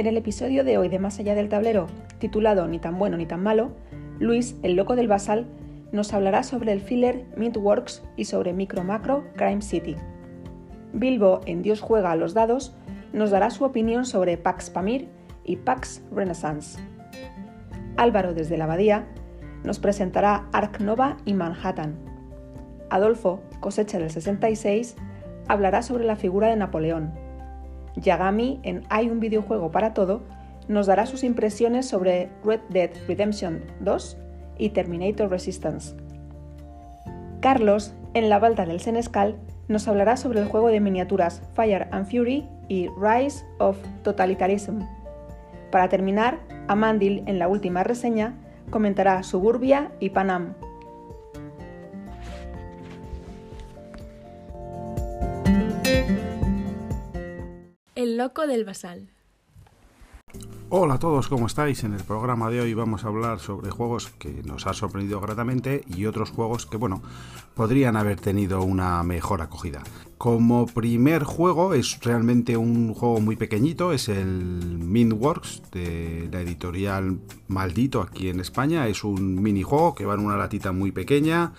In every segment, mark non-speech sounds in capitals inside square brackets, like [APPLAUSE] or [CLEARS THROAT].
En el episodio de hoy de Más allá del tablero, titulado Ni tan bueno ni tan malo, Luis, el loco del basal, nos hablará sobre el filler Midworks y sobre Micro Macro Crime City. Bilbo, en Dios juega a los dados, nos dará su opinión sobre Pax Pamir y Pax Renaissance. Álvaro, desde la Abadía, nos presentará Ark Nova y Manhattan. Adolfo, cosecha del 66, hablará sobre la figura de Napoleón Yagami, en Hay un videojuego para todo, nos dará sus impresiones sobre Red Dead Redemption 2 y Terminator Resistance. Carlos, en La Balda del Senescal, nos hablará sobre el juego de miniaturas Fire and Fury y Rise of Totalitarism. Para terminar, Amandil, en la última reseña, comentará Suburbia y Panam. El loco del basal. Hola a todos, ¿cómo estáis? En el programa de hoy vamos a hablar sobre juegos que nos ha sorprendido gratamente y otros juegos que, bueno, podrían haber tenido una mejor acogida. Como primer juego es realmente un juego muy pequeñito, es el Minworks de la editorial Maldito aquí en España. Es un minijuego que va en una latita muy pequeña,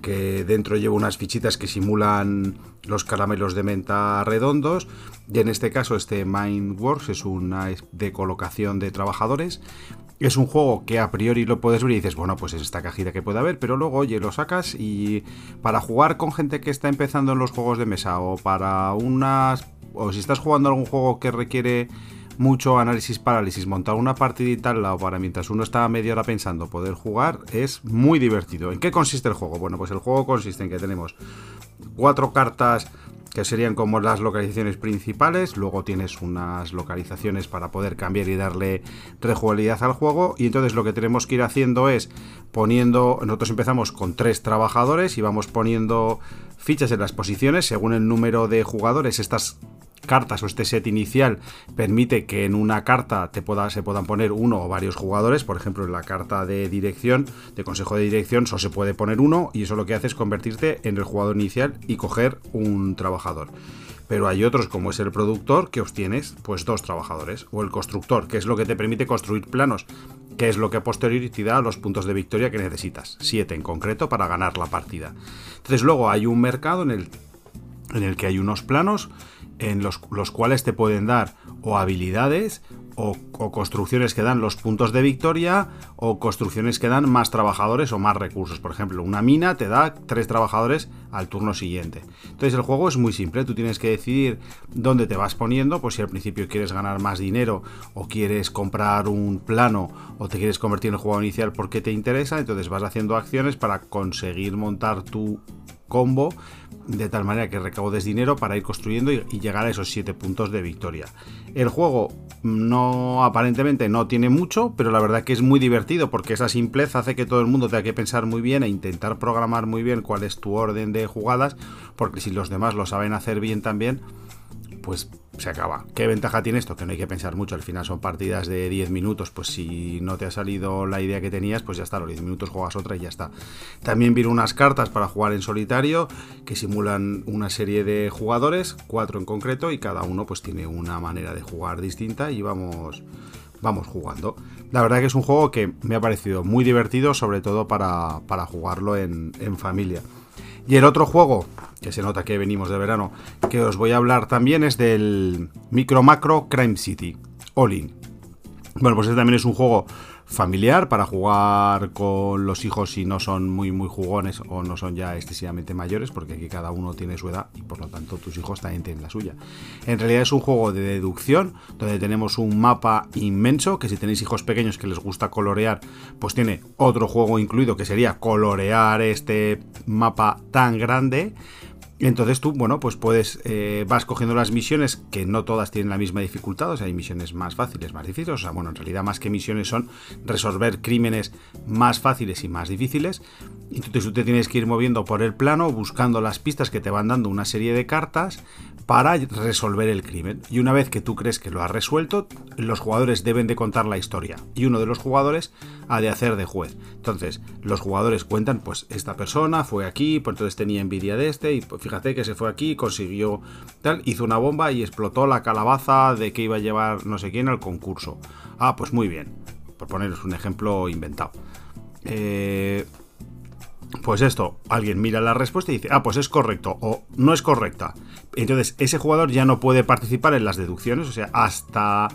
que dentro lleva unas fichitas que simulan los caramelos de menta redondos y en este caso este Mindworks es una de colocación de trabajadores. Es un juego que a priori lo puedes ver y dices, bueno, pues es esta cajita que puede haber, pero luego, oye, lo sacas y para jugar con gente que está empezando en los juegos de mesa o para unas... o si estás jugando algún juego que requiere mucho análisis parálisis, montar una partidita al lado para mientras uno está media hora pensando poder jugar es muy divertido. ¿En qué consiste el juego? Bueno, pues el juego consiste en que tenemos cuatro cartas que serían como las localizaciones principales, luego tienes unas localizaciones para poder cambiar y darle rejugabilidad al juego y entonces lo que tenemos que ir haciendo es poniendo, nosotros empezamos con tres trabajadores y vamos poniendo fichas en las posiciones según el número de jugadores, estas cartas o este set inicial permite que en una carta te pueda, se puedan poner uno o varios jugadores. Por ejemplo, en la carta de dirección, de consejo de dirección, solo se puede poner uno y eso lo que hace es convertirte en el jugador inicial y coger un trabajador. Pero hay otros, como es el productor, que obtienes pues dos trabajadores. O el constructor, que es lo que te permite construir planos, que es lo que a posteriori te da los puntos de victoria que necesitas. Siete en concreto para ganar la partida. Entonces luego hay un mercado en el, en el que hay unos planos en los, cuales te pueden dar o habilidades o, construcciones que dan los puntos de victoria o construcciones que dan más trabajadores o más recursos. Por ejemplo, una mina te da tres trabajadores al turno siguiente. Entonces el juego es muy simple, tú tienes que decidir dónde te vas poniendo, pues si al principio quieres ganar más dinero o quieres comprar un plano o te quieres convertir en el juego inicial porque te interesa, entonces vas haciendo acciones para conseguir montar tu combo de tal manera que recaudes dinero para ir construyendo y, llegar a esos 7 puntos de victoria. El juego no aparentemente no tiene mucho, pero la verdad que es muy divertido porque esa simpleza hace que todo el mundo tenga que pensar muy bien e intentar programar muy bien cuál es tu orden de jugadas, porque si los demás lo saben hacer bien también, pues se acaba. ¿Qué ventaja tiene esto? Que no hay que pensar mucho, al final son partidas de 10 minutos, pues si no te ha salido la idea que tenías, pues ya está, los 10 minutos juegas otra y ya está. También viene unas cartas para jugar en solitario que simulan una serie de jugadores, cuatro en concreto, y cada uno pues tiene una manera de jugar distinta y vamos vamos jugando. La verdad que es un juego que me ha parecido muy divertido, sobre todo para, para jugarlo en, en familia. Y el otro juego, que se nota que venimos de verano, que os voy a hablar también es del Micro Macro Crime City, All In. Bueno, pues este también es un juego familiar para jugar con los hijos si no son muy muy jugones o no son ya excesivamente mayores, porque aquí cada uno tiene su edad y por lo tanto tus hijos también tienen la suya. En realidad es un juego de deducción donde tenemos un mapa inmenso que si tenéis hijos pequeños que les gusta colorear, pues tiene otro juego incluido que sería colorear este mapa tan grande entonces tú, bueno, pues puedes, eh, vas cogiendo las misiones que no todas tienen la misma dificultad, o sea, hay misiones más fáciles, más difíciles, o sea, bueno, en realidad más que misiones son resolver crímenes más fáciles y más difíciles. Y entonces tú te tienes que ir moviendo por el plano, buscando las pistas que te van dando una serie de cartas para resolver el crimen. Y una vez que tú crees que lo has resuelto, los jugadores deben de contar la historia. Y uno de los jugadores ha de hacer de juez. Entonces, los jugadores cuentan, pues esta persona fue aquí, pues entonces tenía envidia de este, y pues, fíjate que se fue aquí, consiguió tal, hizo una bomba y explotó la calabaza de que iba a llevar no sé quién al concurso. Ah, pues muy bien. Por poneros un ejemplo inventado. Eh, pues esto, alguien mira la respuesta y dice, ah, pues es correcto o no es correcta. Entonces, ese jugador ya no puede participar en las deducciones, o sea, hasta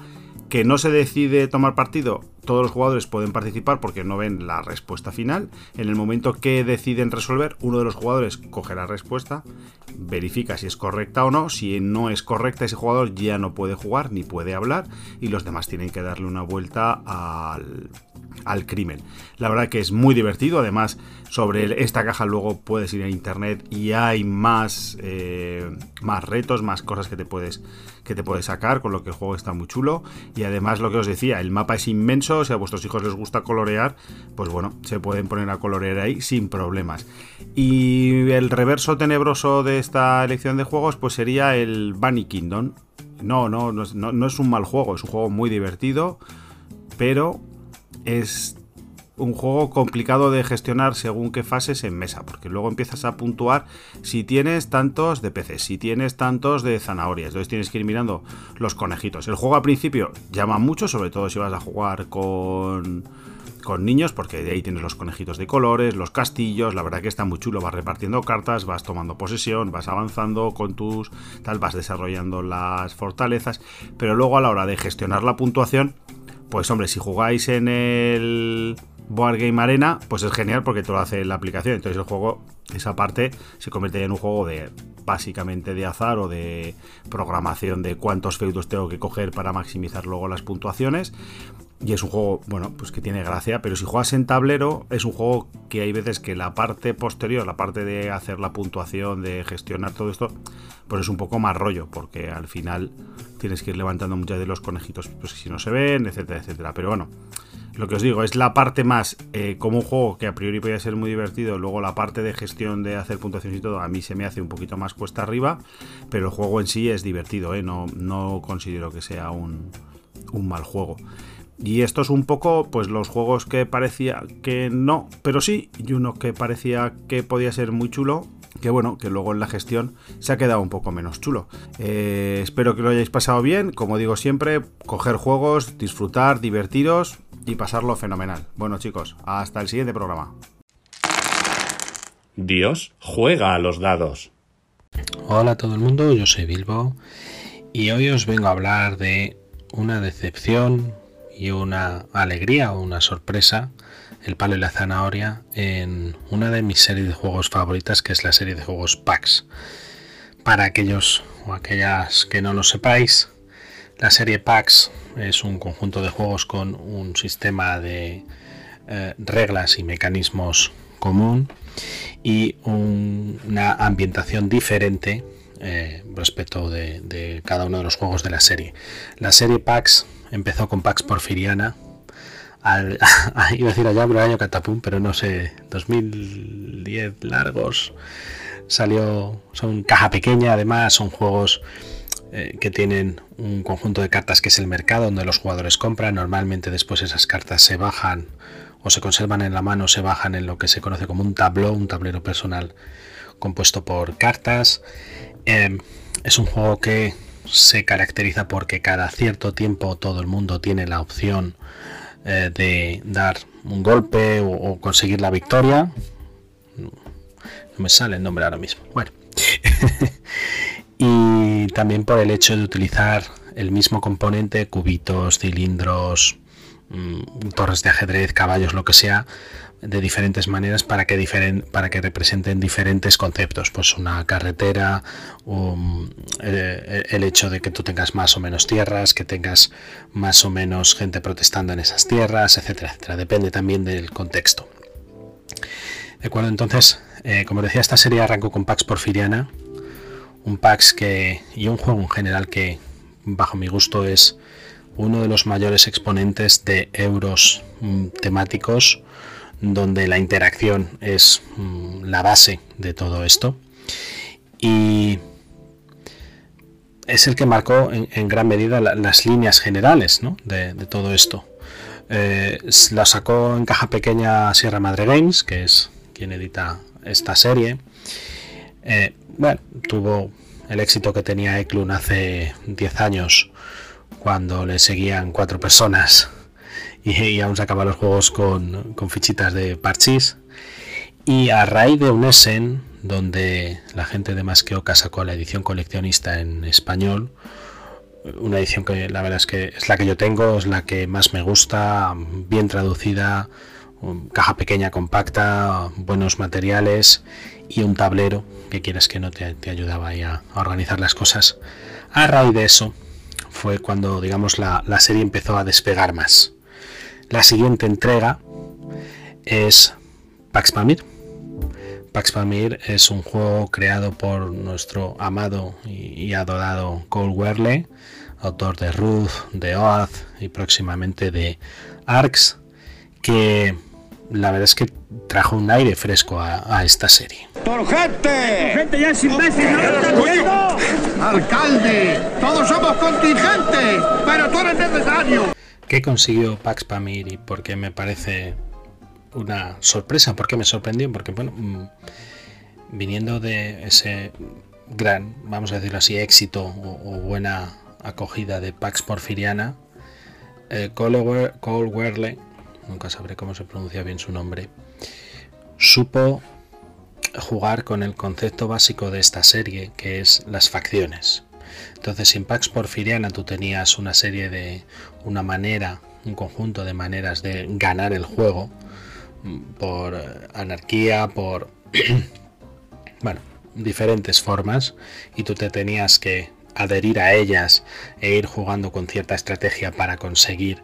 que no se decide tomar partido, todos los jugadores pueden participar porque no ven la respuesta final. En el momento que deciden resolver, uno de los jugadores coge la respuesta, verifica si es correcta o no. Si no es correcta, ese jugador ya no puede jugar ni puede hablar y los demás tienen que darle una vuelta al, al crimen. La verdad que es muy divertido, además sobre esta caja luego puedes ir a internet y hay más, eh, más retos, más cosas que te, puedes, que te puedes sacar, con lo que el juego está muy chulo. Y además lo que os decía, el mapa es inmenso, si a vuestros hijos les gusta colorear, pues bueno, se pueden poner a colorear ahí sin problemas. Y el reverso tenebroso de esta elección de juegos pues sería el Bunny Kingdom. No, no, no, no es un mal juego, es un juego muy divertido, pero es un juego complicado de gestionar según qué fases en mesa, porque luego empiezas a puntuar si tienes tantos de peces, si tienes tantos de zanahorias, entonces tienes que ir mirando los conejitos. El juego al principio llama mucho, sobre todo si vas a jugar con, con niños, porque de ahí tienes los conejitos de colores, los castillos, la verdad que está muy chulo, vas repartiendo cartas, vas tomando posesión, vas avanzando con tus tal, vas desarrollando las fortalezas, pero luego a la hora de gestionar la puntuación, pues hombre, si jugáis en el Board Game Arena, pues es genial porque te lo hace la aplicación. Entonces el juego, esa parte, se convierte en un juego de básicamente de azar o de programación de cuántos feudos tengo que coger para maximizar luego las puntuaciones. Y es un juego, bueno, pues que tiene gracia, pero si juegas en tablero, es un juego que hay veces que la parte posterior, la parte de hacer la puntuación, de gestionar todo esto, pues es un poco más rollo, porque al final tienes que ir levantando muchas de los conejitos, pues si no se ven, etcétera, etcétera. Pero bueno, lo que os digo, es la parte más eh, como un juego que a priori podría ser muy divertido, luego la parte de gestión de hacer puntuaciones y todo, a mí se me hace un poquito más cuesta arriba, pero el juego en sí es divertido, ¿eh? no, no considero que sea un, un mal juego. Y esto es un poco, pues los juegos que parecía que no, pero sí, y uno que parecía que podía ser muy chulo, que bueno, que luego en la gestión se ha quedado un poco menos chulo. Eh, espero que lo hayáis pasado bien, como digo siempre, coger juegos, disfrutar, divertiros y pasarlo fenomenal. Bueno chicos, hasta el siguiente programa. Dios juega a los dados. Hola a todo el mundo, yo soy Bilbo y hoy os vengo a hablar de una decepción y una alegría o una sorpresa, el palo y la zanahoria, en una de mis series de juegos favoritas, que es la serie de juegos PAX. Para aquellos o aquellas que no lo sepáis, la serie PAX es un conjunto de juegos con un sistema de eh, reglas y mecanismos común y una ambientación diferente eh, respecto de, cada uno de los juegos de la serie. La serie PAX empezó con Pax Porfiriana. Al, [LAUGHS] iba a decir allá, pero el año Catapum, pero no sé, 2010 largos. Salió, son caja pequeña, además, son juegos eh, que tienen un conjunto de cartas que es el mercado donde los jugadores compran. Normalmente después esas cartas se bajan o se conservan en la mano, se bajan en lo que se conoce como un tablero, un tablero personal compuesto por cartas. Eh, es un juego que se caracteriza porque cada cierto tiempo todo el mundo tiene la opción eh, de dar un golpe o, conseguir la victoria. No me sale el nombre ahora mismo. Bueno. [LAUGHS] y también por el hecho de utilizar el mismo componente, cubitos, cilindros, mm, torres de ajedrez, caballos, lo que sea, de diferentes maneras para que, para que representen diferentes conceptos, pues una carretera, eh, el hecho de que tú tengas más o menos tierras, que tengas más o menos gente protestando en esas tierras, etcétera, etcétera. Depende también del contexto. De acuerdo, entonces, eh, como decía, esta serie arrancó con Pax Porfiriana, un Pax que y un juego en general que, bajo mi gusto, es uno de los mayores exponentes de euros mm, temáticos donde la interacción es mm, la base de todo esto. Y es el que marcó en, gran medida las líneas generales de, todo esto. Eh, la sacó en caja pequeña Sierra Madre Games, que es quien edita esta serie. Eh, bueno, tuvo el éxito que tenía Eklund hace 10 años, cuando le seguían cuatro personas y, aún sacaba los juegos con, fichitas de parchís. Y a raíz de un Essen, donde la gente de Masqueoka sacó la edición coleccionista en español, una edición que la verdad es que es la que yo tengo, es la que más me gusta, bien traducida, caja pequeña, compacta, buenos materiales y un tablero que quieras que no te, ayudaba a, organizar las cosas. A raíz de eso fue cuando, digamos, la serie empezó a despegar más. La siguiente entrega es Pax Pamir. Pax Pamir es un juego creado por nuestro amado y adorado Cole Werle, autor de Ruth, de Oath y próximamente de Arx, que la verdad es que trajo un aire fresco a, esta serie. ¡Torgente! ¡Gente ya es imbécil! ¡Alcalde! ¡Todos somos contingentes! ¡Pero tú eres necesario! ¿Qué consiguió Pax Pamir y por qué me parece una sorpresa? ¿Por qué me sorprendió? Porque, bueno, mm, viniendo de ese gran, vamos a decirlo así, éxito o, buena acogida de Pax Porfiriana, eh, Cole, Werle, nunca sabré cómo se pronuncia bien su nombre, supo jugar con el concepto básico de esta serie, que es las facciones. Entonces, en Pax Porfiriana tú tenías una serie de una manera, un conjunto de maneras de ganar el juego mm, por eh, anarquía, por [CLEARS THROAT] bueno, diferentes formas y tú te tenías que adherir a ellas e ir jugando con cierta estrategia para conseguir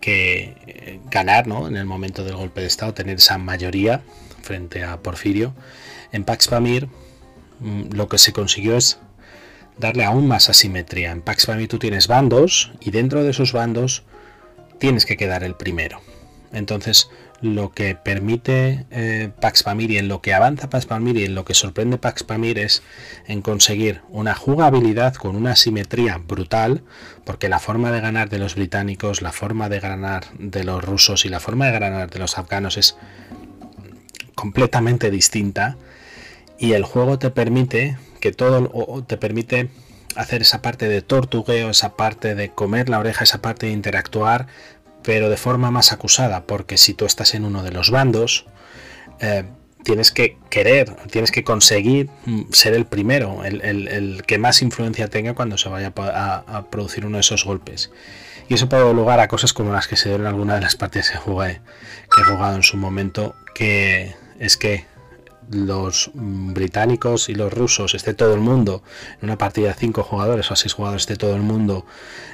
que eh, ganar, ¿no? En el momento del golpe de estado, tener esa mayoría frente a Porfirio. En Pax Pamir mm, lo que se consiguió es darle aún más asimetría. En Pax Pamir tú tienes bandos y dentro de esos bandos tienes que quedar el primero. Entonces, lo que permite eh, Pax Pamir y en lo que avanza Pax Pamir y en lo que sorprende Pax Pamir es en conseguir una jugabilidad con una asimetría brutal, porque la forma de ganar de los británicos, la forma de ganar de los rusos y la forma de ganar de los afganos es completamente distinta. Y el juego te permite que todo te permite hacer esa parte de tortugueo, esa parte de comer la oreja, esa parte de interactuar, pero de forma más acusada, porque si tú estás en uno de los bandos, eh, tienes que querer, tienes que conseguir mm, ser el primero, el, que más influencia tenga cuando se vaya a, producir uno de esos golpes. Y eso puede dar lugar a cosas como las que se dieron en alguna de las partidas que jugué, que he jugado en su momento, que es que los británicos y los rusos, esté todo el mundo, en una partida de 5 jugadores o 6 jugadores, esté todo el mundo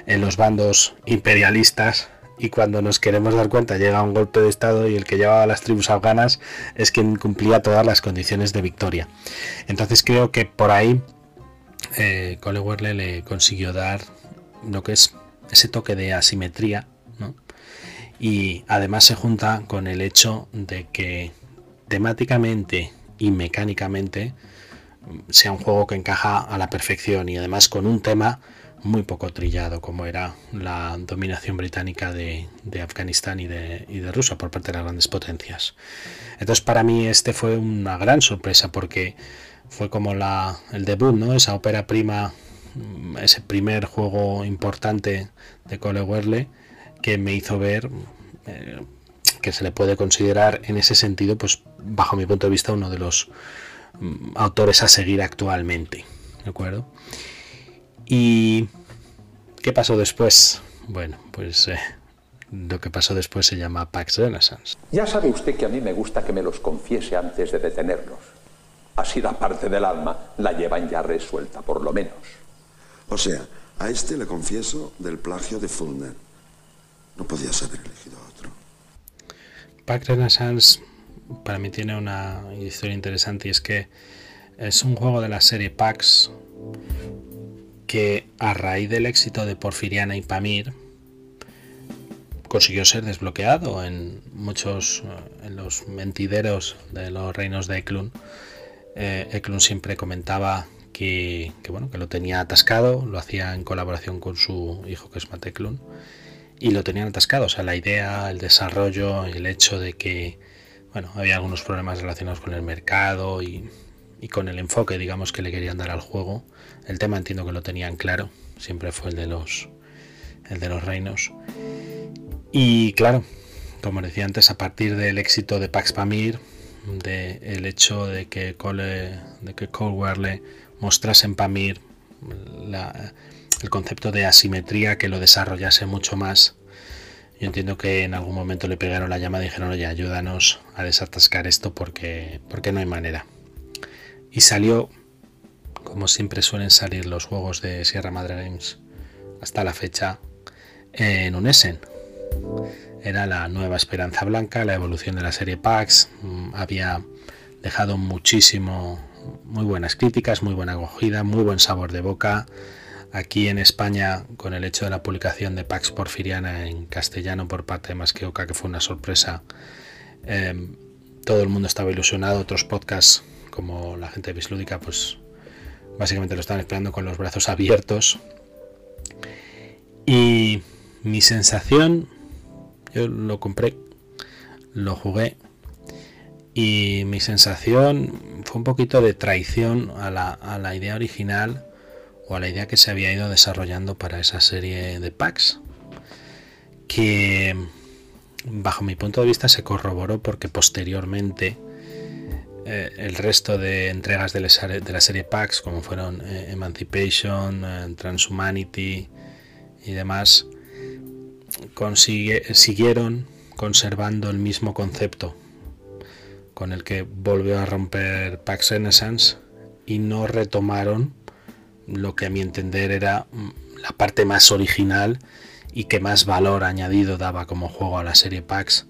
en los bandos imperialistas, y cuando nos queremos dar cuenta llega un golpe de estado y el que llevaba las tribus afganas es quien cumplía todas las condiciones de victoria. Entonces creo que por ahí eh, Cole Werle le consiguió dar lo que es ese toque de asimetría y además se junta con el hecho de que temáticamente y mecánicamente sea un juego que encaja a la perfección y además con un tema muy poco trillado como era la dominación británica de, Afganistán y de, y de, Rusia por parte de las grandes potencias. Entonces para mí este fue una gran sorpresa porque fue como la, el debut, ¿no? esa ópera prima, mm, ese primer juego importante de Cole Werle que me hizo ver eh, que se le puede considerar en ese sentido, pues bajo mi punto de vista, uno de los mm, autores a seguir actualmente. ¿De acuerdo? ¿Y qué pasó después? Bueno, pues eh, lo que pasó después se llama Pax Renaissance. Ya sabe usted que a mí me gusta que me los confiese antes de detenerlos. Así la parte del alma la llevan ya resuelta, por lo menos. O sea, a este le confieso del plagio de Fulner. No podías haber elegido a otro. Pax Renaissance para mí tiene una historia interesante y es que es un juego de la serie Pax que a raíz del éxito de Porfiriana y Pamir consiguió ser desbloqueado en muchos en los mentideros de los reinos de Eklund. Eh, Eklund siempre comentaba que, bueno que lo tenía atascado, lo hacía en colaboración con su hijo que es Mateklund y lo tenían atascado. O sea, la idea, el desarrollo, el hecho de que bueno, había algunos problemas relacionados con el mercado y, y, con el enfoque, digamos, que le querían dar al juego. El tema entiendo que lo tenían claro, siempre fue el de los, el de los reinos. Y claro, como decía antes, a partir del éxito de Pax Pamir, de el hecho de que Cole, de que Coldwell mostrase en Pamir el concepto de asimetría que lo desarrollase mucho más. Yo entiendo que en algún momento le pegaron la llama y dijeron, oye, ayúdanos a desatascar esto porque, porque no hay manera. Y salió, como siempre suelen salir los juegos de Sierra Madre Games hasta la fecha, en un Essen. Era la nueva Esperanza Blanca, la evolución de la serie PAX. Había dejado muchísimo, muy buenas críticas, muy buena acogida, muy buen sabor de boca. Aquí en España, con el hecho de la publicación de Pax Porfiriana en castellano por parte de Masqueoka, que fue una sorpresa, eh, todo el mundo estaba ilusionado. Otros podcasts, como la gente de Bislúdica, pues básicamente lo estaban esperando con los brazos abiertos. Y mi sensación, yo lo compré, lo jugué, y mi sensación fue un poquito de traición a la, a la idea original o a la idea que se había ido desarrollando para esa serie de packs que bajo mi punto de vista se corroboró porque posteriormente eh, el resto de entregas de la, serie packs como fueron eh, Emancipation, eh, Transhumanity y demás siguieron conservando el mismo concepto con el que volvió a romper Pax Renaissance y no retomaron lo que a mi entender era mm, la parte más original y que más valor añadido daba como juego a la serie PAX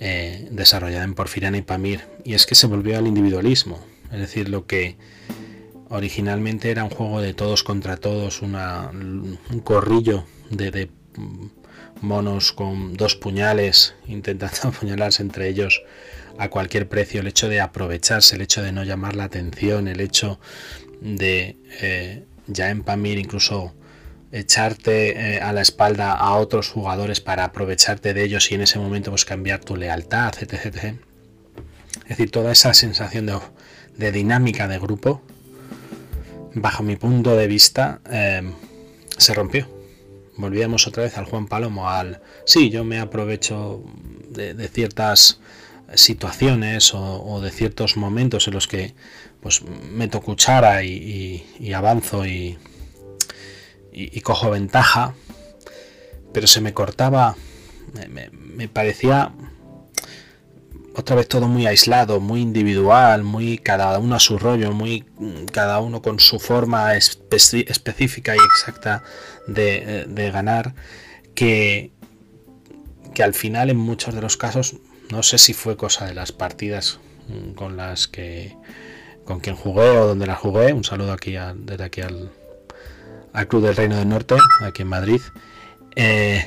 eh, desarrollada en Porfiriana y Pamir. Y es que se volvió al individualismo. Es decir, lo que originalmente era un juego de todos contra todos, un corrillo de, de monos con dos puñales [LAUGHS] intentando apuñalarse entre ellos a cualquier precio, el hecho de aprovecharse, el hecho de no llamar la atención, el hecho de eh, ya en Pamir incluso echarte eh, a la espalda a otros jugadores para aprovecharte de ellos y en ese momento pues cambiar tu lealtad, etc. Es decir, toda esa sensación de, de, dinámica de grupo, bajo mi punto de vista, eh, se rompió. Volvíamos otra vez al Juan Palomo, al... Sí, yo me aprovecho de, ciertas situaciones o, de ciertos momentos en los que pues meto cuchara y avanzo y, y, cojo ventaja, pero se me cortaba, me, me, parecía otra vez todo muy aislado, muy individual, muy cada uno a su rollo, muy cada uno con su forma espe específica y exacta de, de ganar, que, que al final en muchos de los casos no sé si fue cosa de las partidas con las que con quien jugué o donde la jugué. Un saludo aquí a, desde aquí al, al, Club del Reino del Norte, aquí en Madrid. Eh,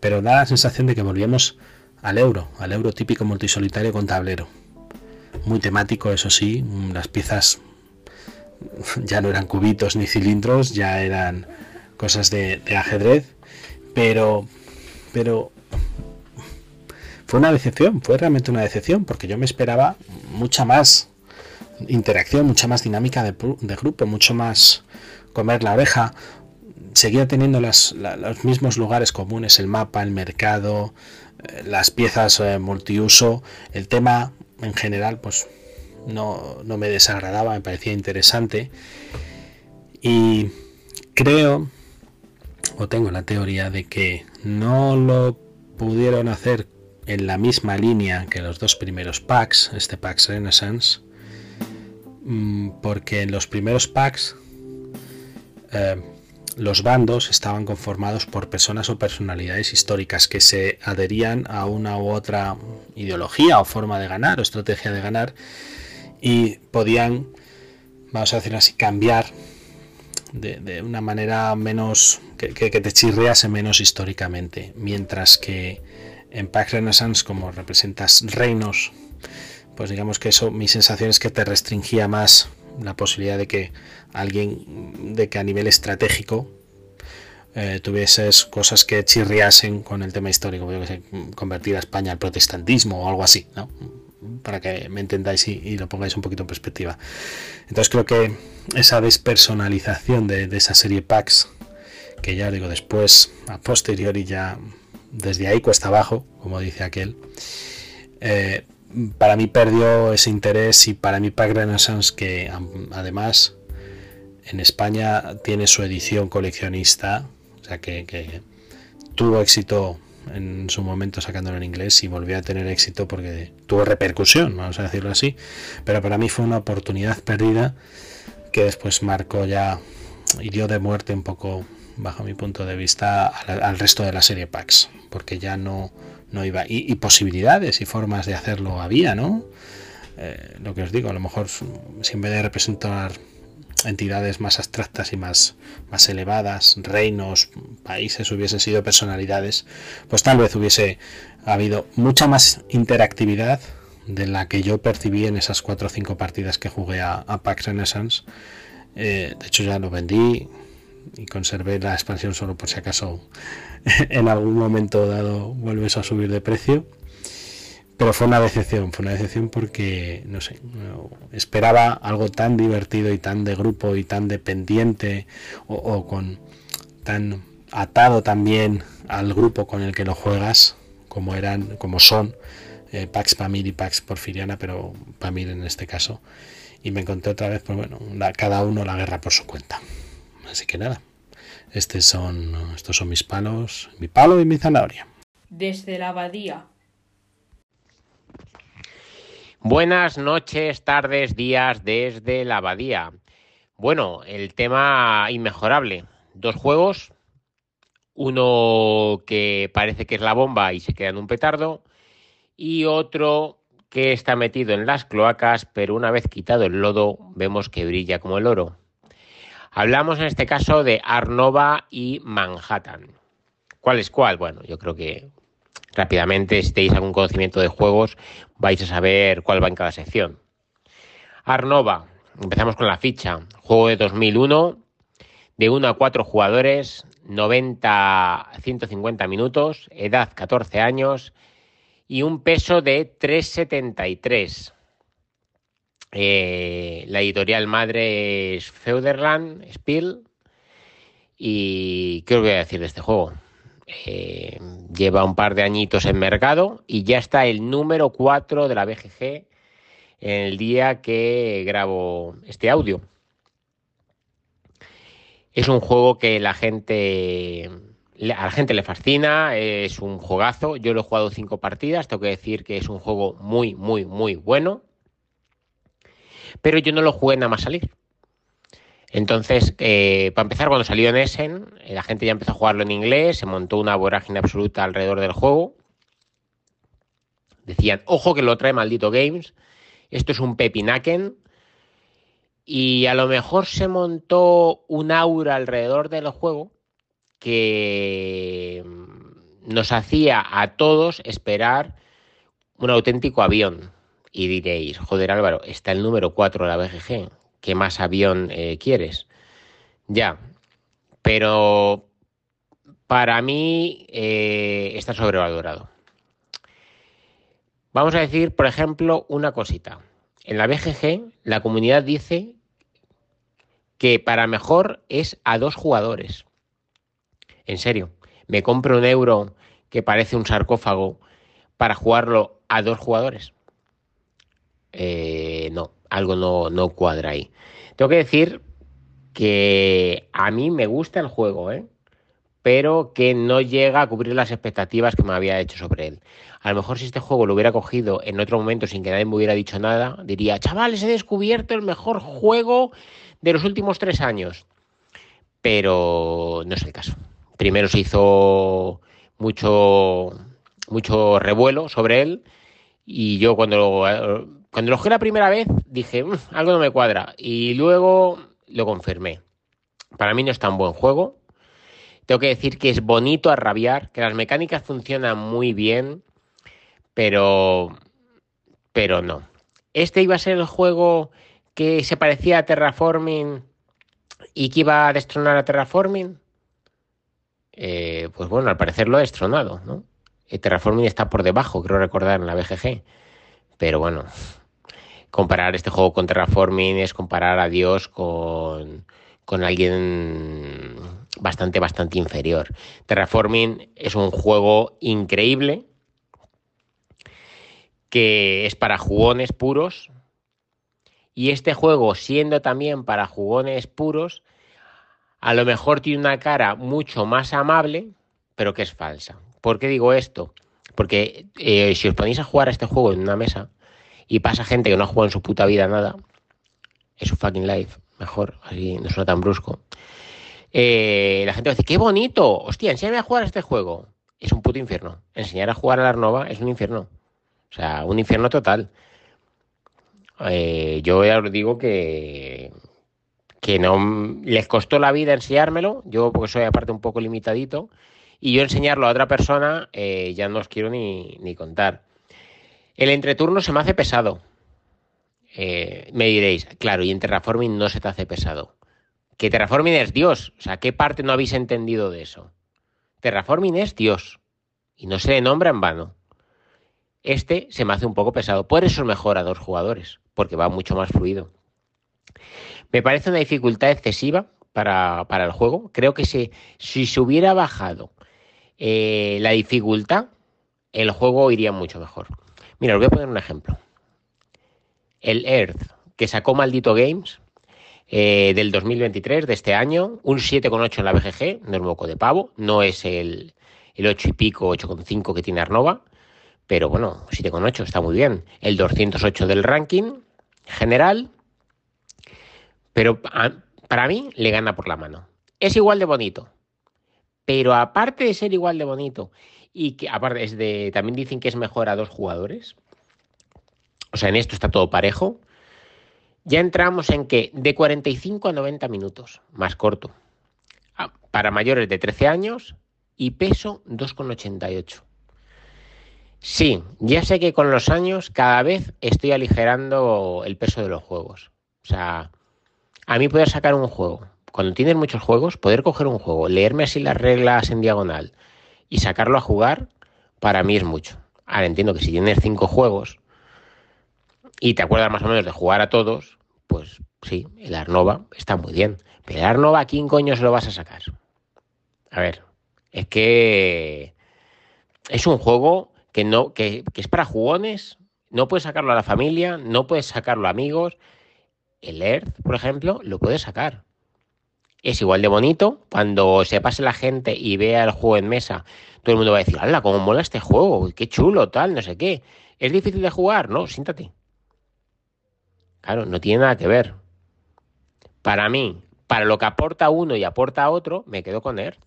pero da la sensación de que volvíamos al euro, al euro típico multisolitario con tablero. Muy temático, eso sí, las piezas [LAUGHS] ya no eran cubitos ni cilindros, ya eran cosas de, ajedrez, pero, pero fue una decepción, fue realmente una decepción, porque yo me esperaba mucha más interacción, mucha más dinámica de grupo, mucho más comer la oreja. Seguía teniendo las, la, los mismos lugares comunes, el mapa, el mercado, eh, las piezas eh, multiuso. El tema en general, pues no, no me desagradaba, me parecía interesante. Y creo, o tengo la teoría de que no lo pudieron hacer en la misma línea que los dos primeros packs, este Pax Renaissance, mm, porque en los primeros packs eh, los bandos estaban conformados por personas o personalidades históricas que se adherían a una u otra ideología o forma de ganar o estrategia de ganar y podían, vamos a decir así, cambiar de, una manera menos que, te chirrease menos históricamente, mientras que en Pax Renaissance como representas reinos, pues digamos que eso mi sensación es que te restringía más la posibilidad de que alguien, de que a nivel estratégico eh, tuvieses cosas que chirriasen con el tema histórico, yo sé, convertir a España al protestantismo o algo así, ¿no? Para que me entendáis y, lo pongáis un poquito en perspectiva. Entonces creo que esa despersonalización de, esa serie PAX, que ya digo después, a posteriori ya desde ahí cuesta abajo, como dice aquel, eh, para mí perdió ese interés y para mí Pack Renaissance, que además en España tiene su edición coleccionista, o sea que, tuvo éxito en su momento sacándolo en inglés y volvió a tener éxito porque tuvo repercusión, vamos a decirlo así, pero para mí fue una oportunidad perdida que después marcó ya y dio de muerte un poco, bajo mi punto de vista, al, resto de la serie PAX, porque ya no, no iba. Y, posibilidades y formas de hacerlo había, ¿no? Eh, lo que os digo, a lo mejor si en vez de representar entidades más abstractas y más, más elevadas, reinos, países, hubiesen sido personalidades, pues tal vez hubiese habido mucha más interactividad de la que yo percibí en esas cuatro o cinco partidas que jugué a, Pax Renaissance. Eh, de hecho ya lo vendí y conservé la expansión solo por si acaso [LAUGHS] en algún momento dado vuelves a subir de precio. Pero fue una decepción, fue una decepción porque, no sé, esperaba algo tan divertido y tan de grupo y tan dependiente o, con tan atado también al grupo con el que lo juegas, como eran, como son eh, Pax Pamir y Pax Porfiriana, pero Pamir en este caso. Y me encontré otra vez, pues bueno, cada uno la guerra por su cuenta. Así que nada, estos son, estos son mis palos, mi palo y mi zanahoria. Desde la abadía. Buenas noches, tardes, días desde la abadía. Bueno, el tema inmejorable. Dos juegos. Uno que parece que es la bomba y se queda en un petardo. Y otro que está metido en las cloacas, pero una vez quitado el lodo, vemos que brilla como el oro. Hablamos en este caso de Arnova y Manhattan. ¿Cuál es cuál? Bueno, yo creo que rápidamente, si tenéis algún conocimiento de juegos, vais a saber cuál va en cada sección. Arnova, empezamos con la ficha. Juego de 2001, de 1 a 4 jugadores, 90 150 minutos, edad 14 años y un peso de 3,73. Eh, la editorial madre es Feuderland, Spiel. ¿Y qué os voy a decir de este juego? Eh, lleva un par de añitos en mercado y ya está el número 4 de la BGG en el día que grabo este audio. Es un juego que la gente a la gente le fascina, es un juegazo. Yo lo he jugado cinco partidas, tengo que decir que es un juego muy, muy, muy bueno. Pero yo no lo jugué nada más salir. Entonces, eh, para empezar, cuando salió en Essen, eh, la gente ya empezó a jugarlo en inglés, se montó una vorágine absoluta alrededor del juego. Decían, ojo que lo trae Maldito Games, esto es un pepinaken. Y a lo mejor se montó un aura alrededor del juego que mm, nos hacía a todos esperar un auténtico avión. Y diréis, joder Álvaro, está el número 4 de la BGG, ¿qué más avión eh, quieres? Ya, pero para mí eh, está sobrevalorado. Vamos a decir, por ejemplo, una cosita. En la BGG, la comunidad dice que para mejor es a dos jugadores. En serio, me compro un euro que parece un sarcófago para jugarlo a dos jugadores. Eh, no, algo no, no cuadra ahí. Tengo que decir que a mí me gusta el juego, ¿eh? pero que no llega a cubrir las expectativas que me había hecho sobre él. A lo mejor si este juego lo hubiera cogido en otro momento sin que nadie me hubiera dicho nada, diría, chavales, he descubierto el mejor juego de los últimos tres años. Pero no es el caso. Primero se hizo mucho, mucho revuelo sobre él y yo cuando, cuando lo jugué la primera vez dije, "Mm, algo no me cuadra. Y luego lo confirmé. Para mí no es tan buen juego. Tengo que decir que es bonito a rabiar, que las mecánicas funcionan muy bien, pero, pero no. Este iba a ser el juego que se parecía a Terraforming y que iba a destronar a Terraforming. Eh, pues bueno, al parecer lo ha destronado, ¿no? Eh, Terraforming está por debajo, creo recordar, en la BGG. Pero bueno, comparar este juego con Terraforming es comparar a Dios con, con alguien bastante, bastante inferior. Terraforming es un juego increíble que es para jugones puros. Y este juego, siendo también para jugones puros, a lo mejor tiene una cara mucho más amable, pero que es falsa. ¿Por qué digo esto? Porque eh, si os ponéis a jugar a este juego en una mesa y pasa gente que no ha jugado en su puta vida nada, es su fucking life, mejor, así no suena tan brusco. Eh, la gente va a decir, qué bonito, hostia, enséñame a jugar a este juego. Es un puto infierno. Enseñar a jugar a la Arnova es un infierno. O sea, un infierno total. Eh, yo ya os digo que, que no les costó la vida enseñármelo, yo porque soy aparte un poco limitadito, y yo enseñarlo a otra persona eh, ya no os quiero ni, ni, contar. El entreturno se me hace pesado. Eh, me diréis, claro, y en Terraforming no se te hace pesado. Que Terraforming es Dios. O sea, ¿qué parte no habéis entendido de eso? Terraforming es Dios. Y no se le nombra en vano. Este se me hace un poco pesado. Por eso es mejor a dos jugadores, porque va mucho más fluido. Me parece una dificultad excesiva para, para el juego. Creo que si, si se hubiera bajado eh, la dificultad, el juego iría mucho mejor. Mira, os voy a poner un ejemplo. El Earth, que sacó Maldito Games eh, del 2023, de este año, un 7,8 en la BGG, no es moco de pavo, no es el, el 8 y pico, 8,5 que tiene Arnova, pero bueno, 7,8 está muy bien. El 208 del ranking general, pero para mí le gana por la mano. Es igual de bonito, pero aparte de ser igual de bonito y que aparte es de también dicen que es mejor a dos jugadores. O sea, en esto está todo parejo. Ya entramos en que de 45 a 90 minutos, más corto. Para mayores de 13 años y peso 2,88. Sí, ya sé que con los años cada vez estoy aligerando el peso de los juegos. O sea, a mí poder sacar un juego, cuando tienes muchos juegos, poder coger un juego, leerme así las reglas en diagonal y sacarlo a jugar, para mí es mucho. Ahora entiendo que si tienes cinco juegos y te acuerdas más o menos de jugar a todos, pues sí, el Arnova está muy bien. Pero el Arnova, ¿a quién coño se lo vas a sacar? A ver, es que es un juego que, no, que, que es para jugones, no puedes sacarlo a la familia, no puedes sacarlo a amigos. El Earth, por ejemplo, lo puedes sacar. Es igual de bonito. Cuando se pase la gente y vea el juego en mesa, todo el mundo va a decir, ¡hala, cómo mola este juego! ¡Qué chulo, tal, no sé qué! ¿Es difícil de jugar? No, siéntate. Claro, no tiene nada que ver. Para mí, para lo que aporta uno y aporta otro, me quedo con Earth.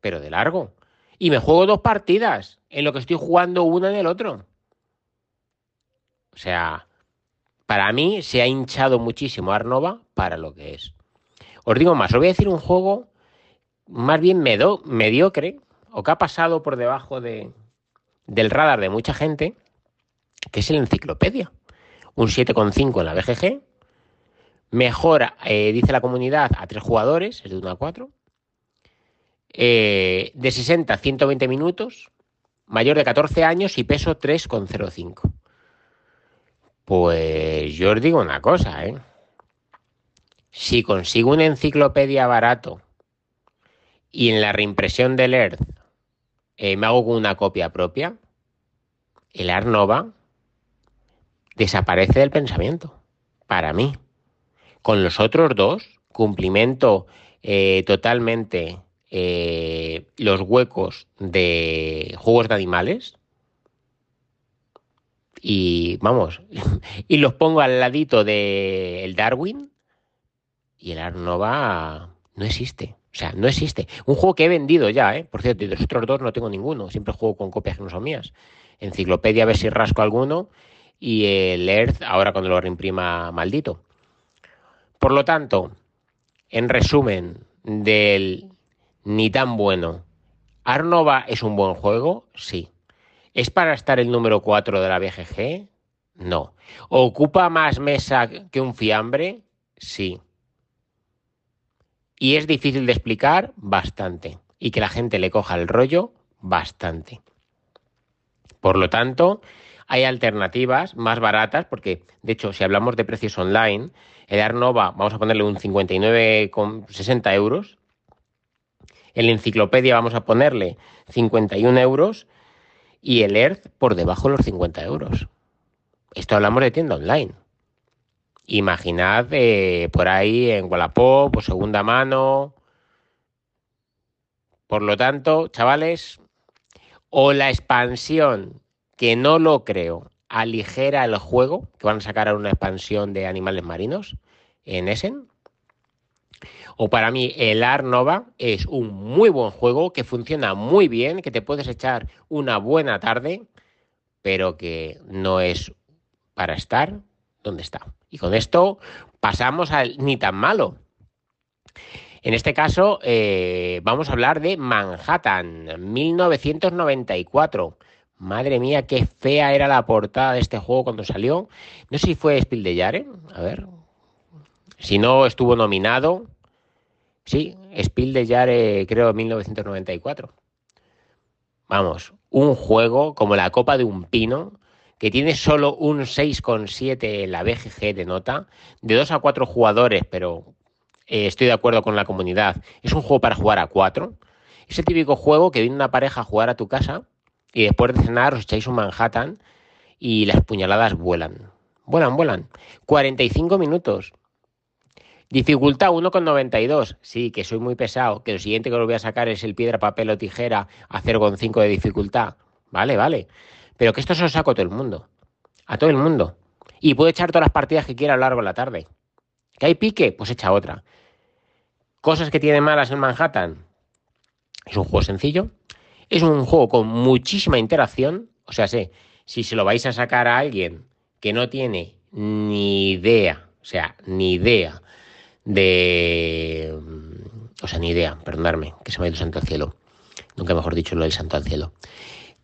Pero de largo. Y me juego dos partidas en lo que estoy jugando una en el otro. O sea, para mí se ha hinchado muchísimo Arnova para lo que es. Os digo más, os voy a decir un juego más bien medo, mediocre o que ha pasado por debajo de, del radar de mucha gente, que es el Enciclopedia. Un 7,5 en la BGG. Mejora, eh, dice la comunidad, a tres jugadores, es de 1 a 4. Eh, de 60 a 120 minutos, mayor de 14 años y peso 3,05. Pues yo os digo una cosa, ¿eh? Si consigo una enciclopedia barato y en la reimpresión del Earth eh, me hago una copia propia, el Arnova desaparece del pensamiento, para mí. Con los otros dos, cumplimento eh, totalmente eh, los huecos de juegos de animales y vamos, [LAUGHS] y los pongo al ladito del Darwin y el Arnova no existe. O sea, no existe. Un juego que he vendido ya, ¿eh? Por cierto, y de los otros dos no tengo ninguno. Siempre juego con copias que no son mías. Enciclopedia, a ver si rasco alguno. Y el Earth, ahora cuando lo reimprima, maldito. Por lo tanto, en resumen, del ni tan bueno. ¿Arnova es un buen juego? Sí. ¿Es para estar el número 4 de la BGG? No. ¿Ocupa más mesa que un fiambre? Sí. Y es difícil de explicar bastante. Y que la gente le coja el rollo bastante. Por lo tanto, hay alternativas más baratas, porque de hecho, si hablamos de precios online, el Arnova, vamos a ponerle un 59,60 euros. En la enciclopedia vamos a ponerle 51 euros y el Earth por debajo de los 50 euros. Esto hablamos de tienda online. Imaginad eh, por ahí en Wallapop o segunda mano. Por lo tanto, chavales, o la expansión, que no lo creo, aligera el juego, que van a sacar una expansión de animales marinos en Essen. O para mí el Arnova es un muy buen juego que funciona muy bien, que te puedes echar una buena tarde, pero que no es para estar donde está. Y con esto pasamos al ni tan malo. En este caso eh, vamos a hablar de Manhattan, 1994. Madre mía, qué fea era la portada de este juego cuando salió. No sé si fue Spiel de a ver. Si no, estuvo nominado. Sí, Spiel de creo, 1994. Vamos, un juego como la copa de un pino, que tiene solo un 6,7 en la BGG de nota, de 2 a 4 jugadores, pero eh, estoy de acuerdo con la comunidad. Es un juego para jugar a 4. Es el típico juego que viene una pareja a jugar a tu casa y después de cenar os echáis un Manhattan y las puñaladas vuelan. Vuelan, vuelan. 45 minutos. Dificultad 1,92. Sí, que soy muy pesado. Que lo siguiente que os voy a sacar es el piedra, papel o tijera a 0,5 de dificultad. Vale, vale. Pero que esto se lo saco a todo el mundo. A todo el mundo. Y puedo echar todas las partidas que quiera a lo largo de la tarde. ¿Que hay pique? Pues echa otra. Cosas que tiene malas en Manhattan. Es un juego sencillo. Es un juego con muchísima interacción. O sea, sé, si se lo vais a sacar a alguien que no tiene ni idea, o sea, ni idea de... O sea, ni idea, perdonadme, que se me ha ido santo al cielo. Nunca mejor dicho lo del santo al cielo.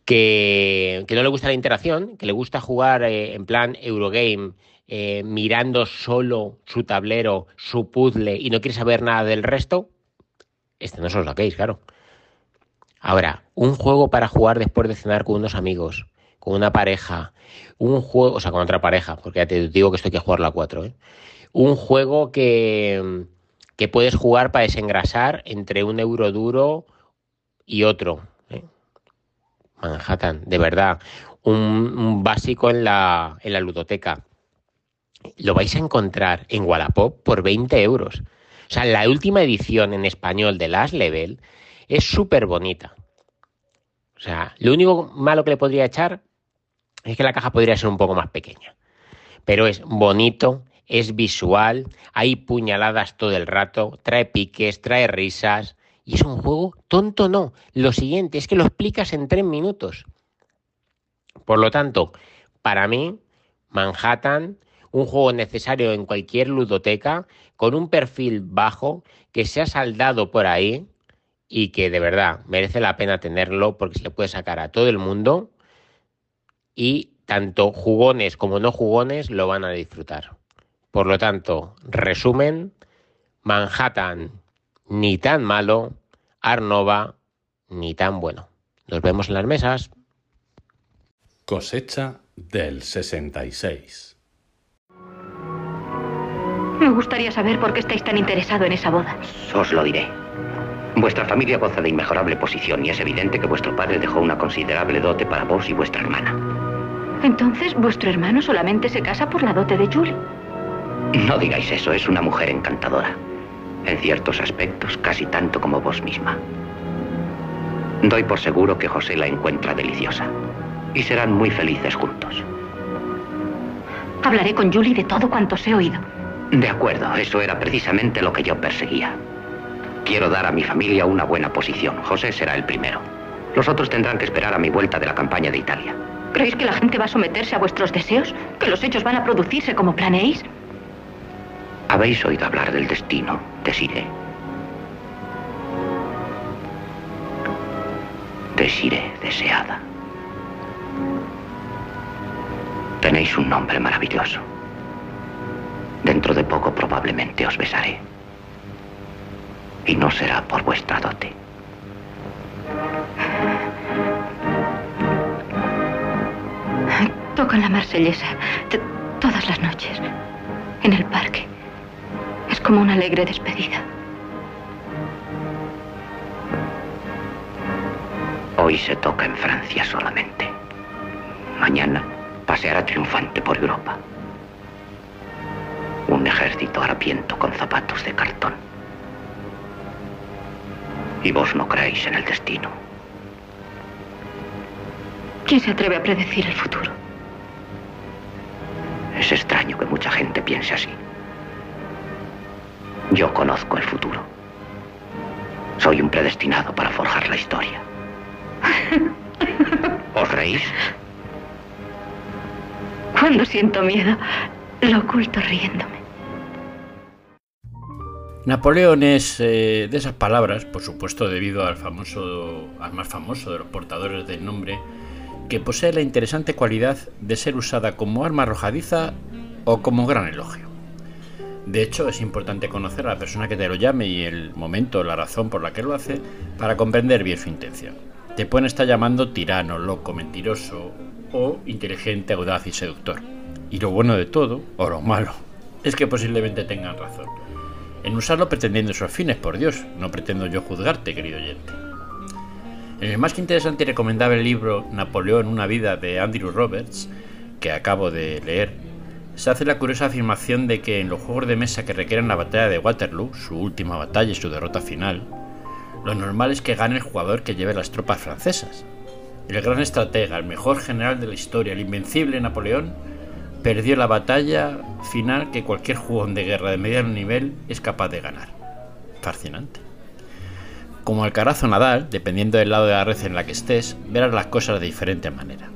Que, no le gusta la interacción, que le gusta jugar eh, en plan Eurogame, eh, mirando solo su tablero, su puzzle y no quiere saber nada del resto, este no os lo saquéis, claro. Ahora, un juego para jugar después de cenar con unos amigos, con una pareja, un juego, o sea, con otra pareja, porque ya te digo que esto hay que jugarlo a cuatro, ¿eh? Un juego que, que puedes jugar para desengrasar entre un euro duro y otro. Manhattan, de verdad, un, un básico en la, en la ludoteca. Lo vais a encontrar en Wallapop por 20 euros. O sea, la última edición en español de Last Level es súper bonita. O sea, lo único malo que le podría echar es que la caja podría ser un poco más pequeña. Pero es bonito, es visual, hay puñaladas todo el rato, trae piques, trae risas. Y es un juego tonto, no. Lo siguiente es que lo explicas en tres minutos. Por lo tanto, para mí, Manhattan, un juego necesario en cualquier ludoteca, con un perfil bajo, que se ha saldado por ahí, y que de verdad merece la pena tenerlo porque se le puede sacar a todo el mundo y tanto jugones como no jugones lo van a disfrutar. Por lo tanto, resumen, Manhattan ni tan malo, Arnova ni tan bueno. Nos vemos en las mesas. Cosecha del 66. Me gustaría saber por qué estáis tan interesado en esa boda. Os lo diré. Vuestra familia goza de inmejorable posición y es evidente que vuestro padre dejó una considerable dote para vos y vuestra hermana. Entonces, ¿vuestro hermano solamente se casa por la dote de Julie? No digáis eso, es una mujer encantadora. En ciertos aspectos, casi tanto como vos misma. Doy por seguro que José la encuentra deliciosa. Y serán muy felices juntos. Hablaré con Julie de todo cuanto os he oído. De acuerdo, eso era precisamente lo que yo perseguía. Quiero dar a mi familia una buena posición. José será el primero. Los otros tendrán que esperar a mi vuelta de la campaña de Italia. ¿Creéis que la gente va a someterse a vuestros deseos? ¿Que los hechos van a producirse como planeéis? ¿Habéis oído hablar del destino, Desiree? Desiree, deseada. Tenéis un nombre maravilloso. Dentro de poco probablemente os besaré. Y no será por vuestra dote. Tocan la marsellesa todas las noches, en el parque. Es como una alegre despedida. Hoy se toca en Francia solamente. Mañana paseará triunfante por Europa. Un ejército harapiento con zapatos de cartón. Y vos no creéis en el destino. ¿Quién se atreve a predecir el futuro? Es extraño que mucha gente piense así. Yo conozco el futuro. Soy un predestinado para forjar la historia. ¿Os reís? Cuando siento miedo, lo oculto riéndome. Napoleón es eh, de esas palabras, por supuesto debido al famoso, al más famoso de los portadores del nombre, que posee la interesante cualidad de ser usada como arma arrojadiza o como gran elogio. De hecho, es importante conocer a la persona que te lo llame y el momento, la razón por la que lo hace, para comprender bien su intención. Te pueden estar llamando tirano, loco, mentiroso o inteligente, audaz y seductor. Y lo bueno de todo, o lo malo, es que posiblemente tengan razón. En usarlo pretendiendo sus fines, por Dios, no pretendo yo juzgarte, querido oyente. En el más que interesante y recomendable libro Napoleón, una vida de Andrew Roberts, que acabo de leer, se hace la curiosa afirmación de que en los juegos de mesa que requieren la batalla de Waterloo, su última batalla y su derrota final, lo normal es que gane el jugador que lleve las tropas francesas. El gran estratega, el mejor general de la historia, el invencible Napoleón, perdió la batalla final que cualquier jugón de guerra de mediano nivel es capaz de ganar. Fascinante. Como el carazo Nadal, dependiendo del lado de la red en la que estés, verás las cosas de diferente manera.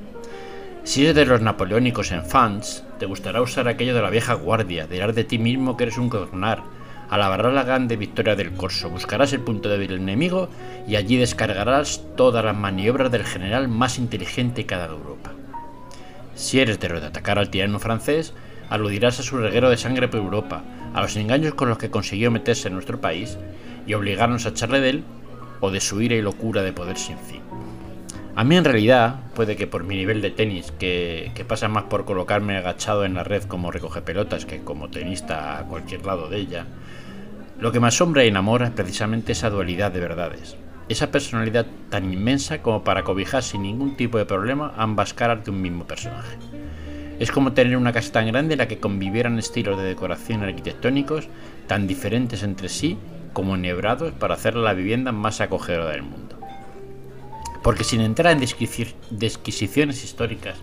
Si eres de los napoleónicos en fans, te gustará usar aquello de la vieja guardia, dirás de ti mismo que eres un coronar, alabarás la grande victoria del corso, buscarás el punto débil del enemigo y allí descargarás todas las maniobras del general más inteligente que ha dado Europa. Si eres de los de atacar al tirano francés, aludirás a su reguero de sangre por Europa, a los engaños con los que consiguió meterse en nuestro país y obligarnos a echarle de él o de su ira y locura de poder sin fin. A mí en realidad, puede que por mi nivel de tenis, que, pasa más por colocarme agachado en la red como recoge pelotas que como tenista a cualquier lado de ella, lo que me asombra y enamora es precisamente esa dualidad de verdades. Esa personalidad tan inmensa como para cobijar sin ningún tipo de problema ambas caras de un mismo personaje. Es como tener una casa tan grande en la que convivieran estilos de decoración arquitectónicos tan diferentes entre sí como enhebrados para hacer la vivienda más acogedora del mundo. Porque sin entrar en disquisiciones históricas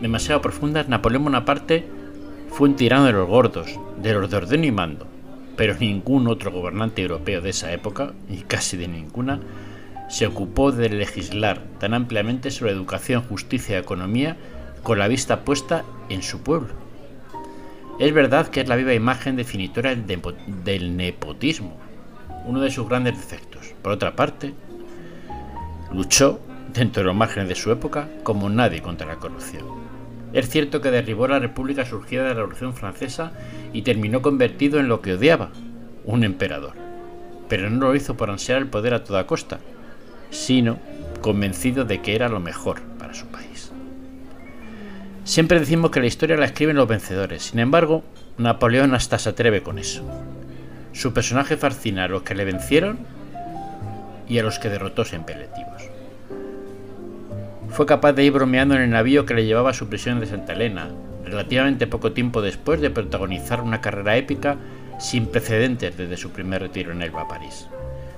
demasiado profundas, Napoleón Bonaparte fue un tirano de los gordos, de los de ordeno y mando, pero ningún otro gobernante europeo de esa época, y casi de ninguna, se ocupó de legislar tan ampliamente sobre educación, justicia y economía con la vista puesta en su pueblo. Es verdad que es la viva imagen definitoria del nepotismo, uno de sus grandes defectos. Por otra parte, luchó, dentro de los márgenes de su época, como nadie contra la corrupción. Es cierto que derribó la república surgida de la Revolución Francesa y terminó convertido en lo que odiaba, un emperador. Pero no lo hizo por ansiar el poder a toda costa, sino convencido de que era lo mejor para su país. Siempre decimos que la historia la escriben los vencedores, sin embargo, Napoleón hasta se atreve con eso. Su personaje fascina a los que le vencieron y a los que derrotó sin peletivos. Fue capaz de ir bromeando en el navío que le llevaba a su prisión de Santa Elena, relativamente poco tiempo después de protagonizar una carrera épica sin precedentes desde su primer retiro en Elba, París,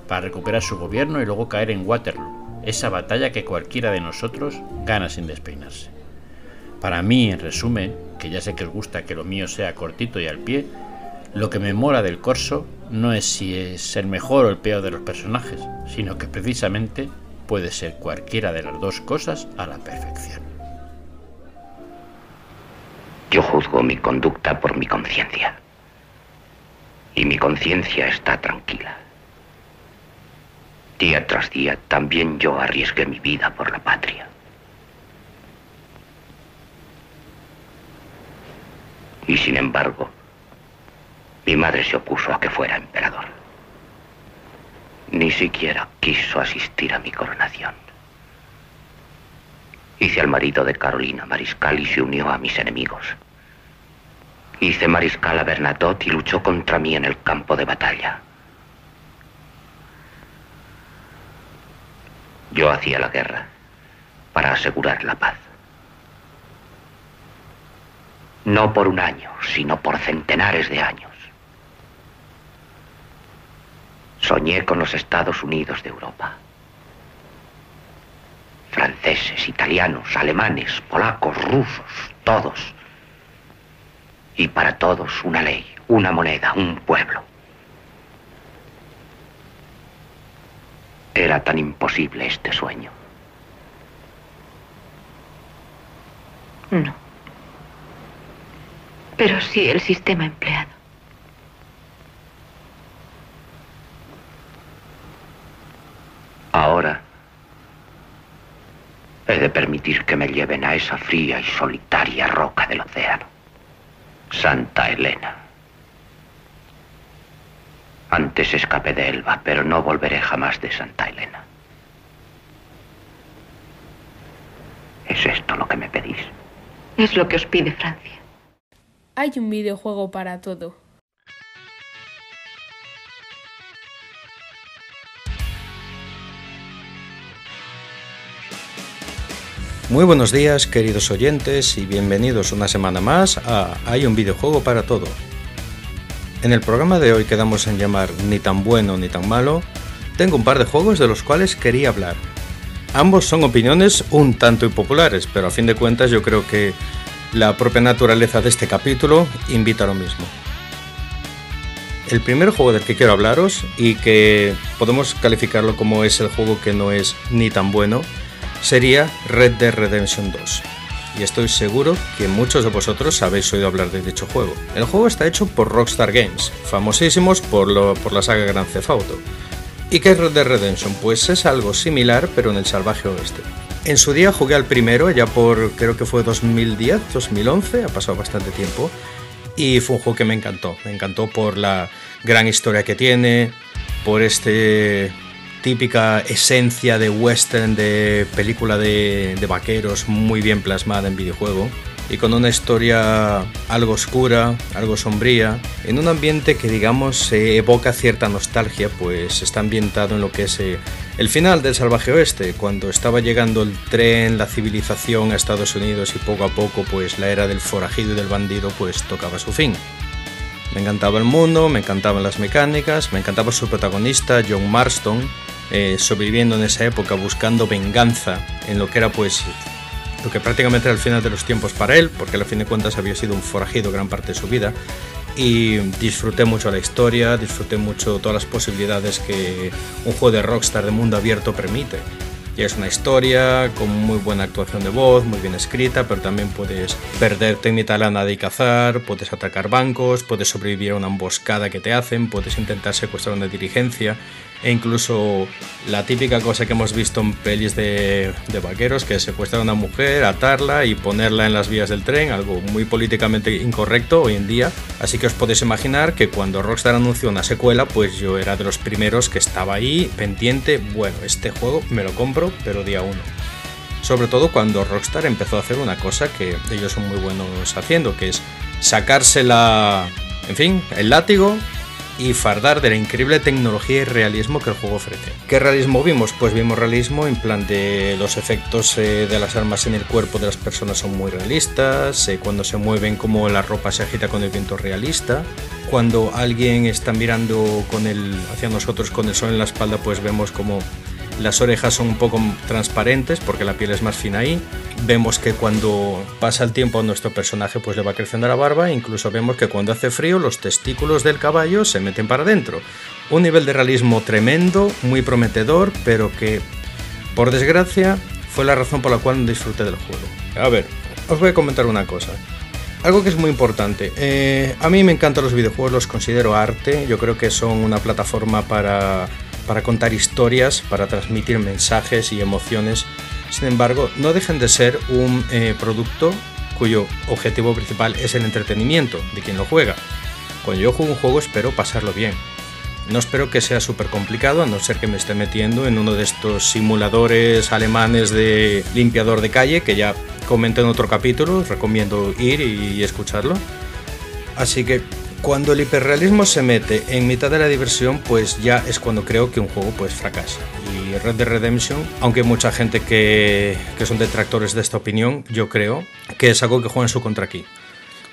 para recuperar su gobierno y luego caer en Waterloo, esa batalla que cualquiera de nosotros gana sin despeinarse. Para mí, en resumen, que ya sé que os gusta que lo mío sea cortito y al pie, lo que me mola del corso no es si es el mejor o el peor de los personajes, sino que precisamente puede ser cualquiera de las dos cosas a la perfección. Yo juzgo mi conducta por mi conciencia. Y mi conciencia está tranquila. Día tras día también yo arriesgué mi vida por la patria. Y sin embargo, mi madre se opuso a que fuera emperador. Ni siquiera quiso asistir a mi coronación. Hice al marido de Carolina mariscal y se unió a mis enemigos. Hice mariscal a Bernadotte y luchó contra mí en el campo de batalla. Yo hacía la guerra para asegurar la paz. No por un año, sino por centenares de años. Soñé con los Estados Unidos de Europa. Franceses, italianos, alemanes, polacos, rusos, todos. Y para todos una ley, una moneda, un pueblo. Era tan imposible este sueño. No. Pero sí el sistema empleado. Ahora he de permitir que me lleven a esa fría y solitaria roca del océano. Santa Elena. Antes escapé de Elba, pero no volveré jamás de Santa Elena. ¿Es esto lo que me pedís? Es lo que os pide Francia. Hay un videojuego para todo. Muy buenos días queridos oyentes y bienvenidos una semana más a Hay un videojuego para todo. En el programa de hoy quedamos en llamar Ni tan bueno ni tan malo, tengo un par de juegos de los cuales quería hablar. Ambos son opiniones un tanto impopulares, pero a fin de cuentas yo creo que la propia naturaleza de este capítulo invita a lo mismo. El primer juego del que quiero hablaros y que podemos calificarlo como es el juego que no es ni tan bueno, sería Red Dead Redemption 2. Y estoy seguro que muchos de vosotros habéis oído hablar de dicho juego. El juego está hecho por Rockstar Games, famosísimos por, lo, por la saga Grand Theft Auto. ¿Y qué es Red Dead Redemption? Pues es algo similar, pero en el salvaje oeste. En su día jugué al primero, ya por creo que fue 2010, 2011, ha pasado bastante tiempo, y fue un juego que me encantó. Me encantó por la gran historia que tiene, por este típica esencia de western, de película de, vaqueros muy bien plasmada en videojuego y con una historia algo oscura, algo sombría, en un ambiente que digamos evoca cierta nostalgia, pues está ambientado en lo que es eh, el final del salvaje oeste, cuando estaba llegando el tren, la civilización a Estados Unidos y poco a poco pues la era del forajido y del bandido pues tocaba su fin. Me encantaba el mundo, me encantaban las mecánicas, me encantaba su protagonista, John Marston, eh, sobreviviendo en esa época, buscando venganza en lo que era pues lo que prácticamente era el final de los tiempos para él, porque a fin de cuentas había sido un forajido gran parte de su vida. Y disfruté mucho la historia, disfruté mucho todas las posibilidades que un juego de Rockstar de mundo abierto permite. Y es una historia con muy buena actuación de voz, muy bien escrita, pero también puedes perderte en mitad de la nada y cazar, puedes atacar bancos, puedes sobrevivir a una emboscada que te hacen, puedes intentar secuestrar una dirigencia e incluso la típica cosa que hemos visto en pelis de, vaqueros, que es secuestrar a una mujer, atarla y ponerla en las vías del tren, algo muy políticamente incorrecto hoy en día. Así que os podéis imaginar que cuando Rockstar anunció una secuela, pues yo era de los primeros que estaba ahí pendiente, bueno, este juego me lo compro, pero día uno. Sobre todo cuando Rockstar empezó a hacer una cosa que ellos son muy buenos haciendo, que es sacársela, en fin, el látigo y fardar de la increíble tecnología y realismo que el juego ofrece. ¿Qué realismo vimos? Pues vimos realismo en plan de los efectos eh, de las armas en el cuerpo de las personas son muy realistas, eh, cuando se mueven como la ropa se agita con el viento realista, cuando alguien está mirando con el, hacia nosotros con el sol en la espalda pues vemos como las orejas son un poco transparentes porque la piel es más fina ahí. Vemos que cuando pasa el tiempo nuestro personaje pues le va creciendo la barba, incluso vemos que cuando hace frío los testículos del caballo se meten para adentro. Un nivel de realismo tremendo, muy prometedor, pero que por desgracia fue la razón por la cual no disfruté del juego. A ver, os voy a comentar una cosa. Algo que es muy importante. Eh, a mí me encantan los videojuegos, los considero arte. Yo creo que son una plataforma para, para contar historias, para transmitir mensajes y emociones. Sin embargo, no dejen de ser un eh, producto cuyo objetivo principal es el entretenimiento de quien lo juega. Cuando yo juego un juego espero pasarlo bien. No espero que sea súper complicado, a no ser que me esté metiendo en uno de estos simuladores alemanes de limpiador de calle, que ya comenté en otro capítulo, recomiendo ir y escucharlo. Así que cuando el hiperrealismo se mete en mitad de la diversión, pues ya es cuando creo que un juego pues fracasa. Y Red Dead Redemption, aunque mucha gente que, que son detractores de esta opinión, yo creo que es algo que juega en su contra aquí.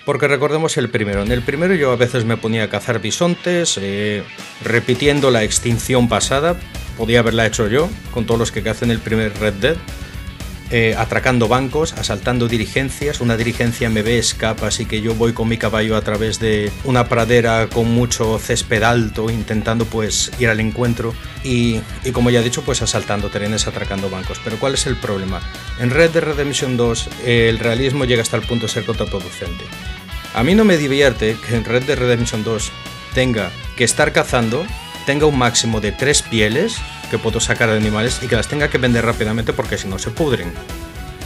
Porque recordemos el primero. En el primero yo a veces me ponía a cazar bisontes, eh, repitiendo la extinción pasada. Podía haberla hecho yo, con todos los que cacen el primer Red Dead. Eh, atracando bancos, asaltando dirigencias. Una dirigencia me ve, escapa, así que yo voy con mi caballo a través de una pradera con mucho césped alto, intentando pues ir al encuentro. Y, como ya he dicho, pues asaltando trenes, atracando bancos. Pero ¿cuál es el problema? En Red Dead Redemption 2 el realismo llega hasta el punto de ser contraproducente. A mí no me divierte que en Red Dead Redemption 2 tenga que estar cazando, tenga un máximo de tres pieles que puedo sacar de animales y que las tenga que vender rápidamente porque si no se pudren.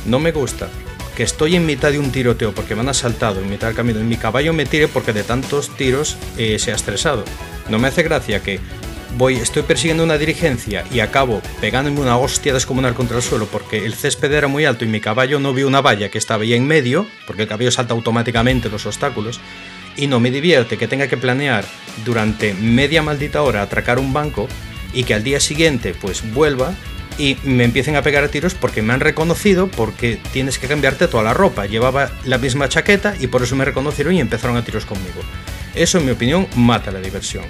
No me gusta que estoy en mitad de un tiroteo porque me han asaltado en mitad del camino y mi caballo me tire porque de tantos tiros eh, se ha estresado. No me hace gracia que voy, estoy persiguiendo una dirigencia y acabo pegándome una hostia descomunal contra el suelo porque el césped era muy alto y mi caballo no vio una valla que estaba ahí en medio, porque el caballo salta automáticamente los obstáculos, y no me divierte que tenga que planear durante media maldita hora atracar un banco y que al día siguiente pues vuelva y me empiecen a pegar a tiros porque me han reconocido porque tienes que cambiarte toda la ropa. Llevaba la misma chaqueta y por eso me reconocieron y empezaron a tiros conmigo. Eso en mi opinión mata la diversión.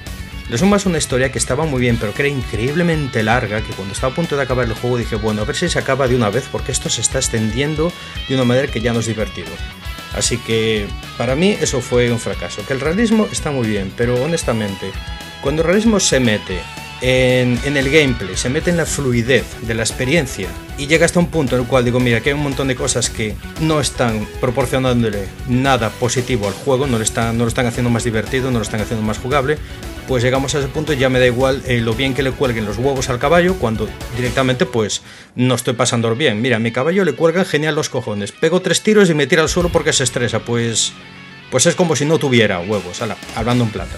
Le sumas una historia que estaba muy bien, pero que era increíblemente larga, que cuando estaba a punto de acabar el juego dije, bueno, a ver si se acaba de una vez, porque esto se está extendiendo de una manera que ya no es divertido. Así que para mí eso fue un fracaso. Que el realismo está muy bien, pero honestamente, cuando el realismo se mete en, el gameplay, se mete en la fluidez de la experiencia y llega hasta un punto en el cual digo, mira, que hay un montón de cosas que no están proporcionándole nada positivo al juego, no, le están, no lo están haciendo más divertido, no lo están haciendo más jugable, pues llegamos a ese punto y ya me da igual eh, lo bien que le cuelguen los huevos al caballo cuando directamente pues no estoy pasando bien. Mira, mi caballo le cuelgan genial los cojones. Pego tres tiros y me tira al suelo porque se estresa. Pues, pues es como si no tuviera huevos, hablando en plata.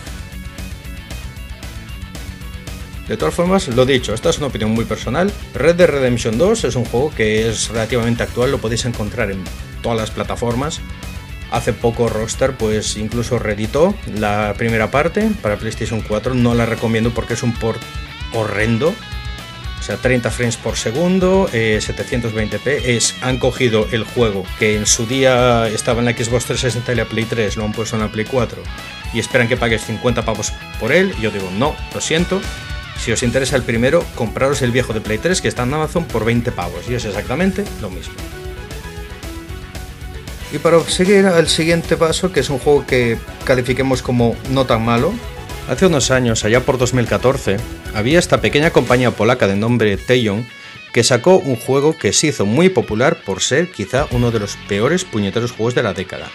De todas formas, lo dicho, esta es una opinión muy personal. Red Dead Redemption 2 es un juego que es relativamente actual, lo podéis encontrar en todas las plataformas. Hace poco Rockstar pues incluso reeditó la primera parte para PlayStation 4. No la recomiendo porque es un port horrendo. O sea, 30 frames por segundo, 720p. Eh, es, han cogido el juego que en su día estaba en la Xbox 360 y la Play 3, lo han puesto en la Play 4 y esperan que pagues 50 pavos por él. yo digo, no, lo siento. Si os interesa el primero, compraros el viejo de Play 3 que está en Amazon por 20 pavos y es exactamente lo mismo. Y para seguir al siguiente paso, que es un juego que califiquemos como no tan malo, hace unos años, allá por 2014, había esta pequeña compañía polaca de nombre Tejon que sacó un juego que se hizo muy popular por ser quizá uno de los peores puñeteros juegos de la década.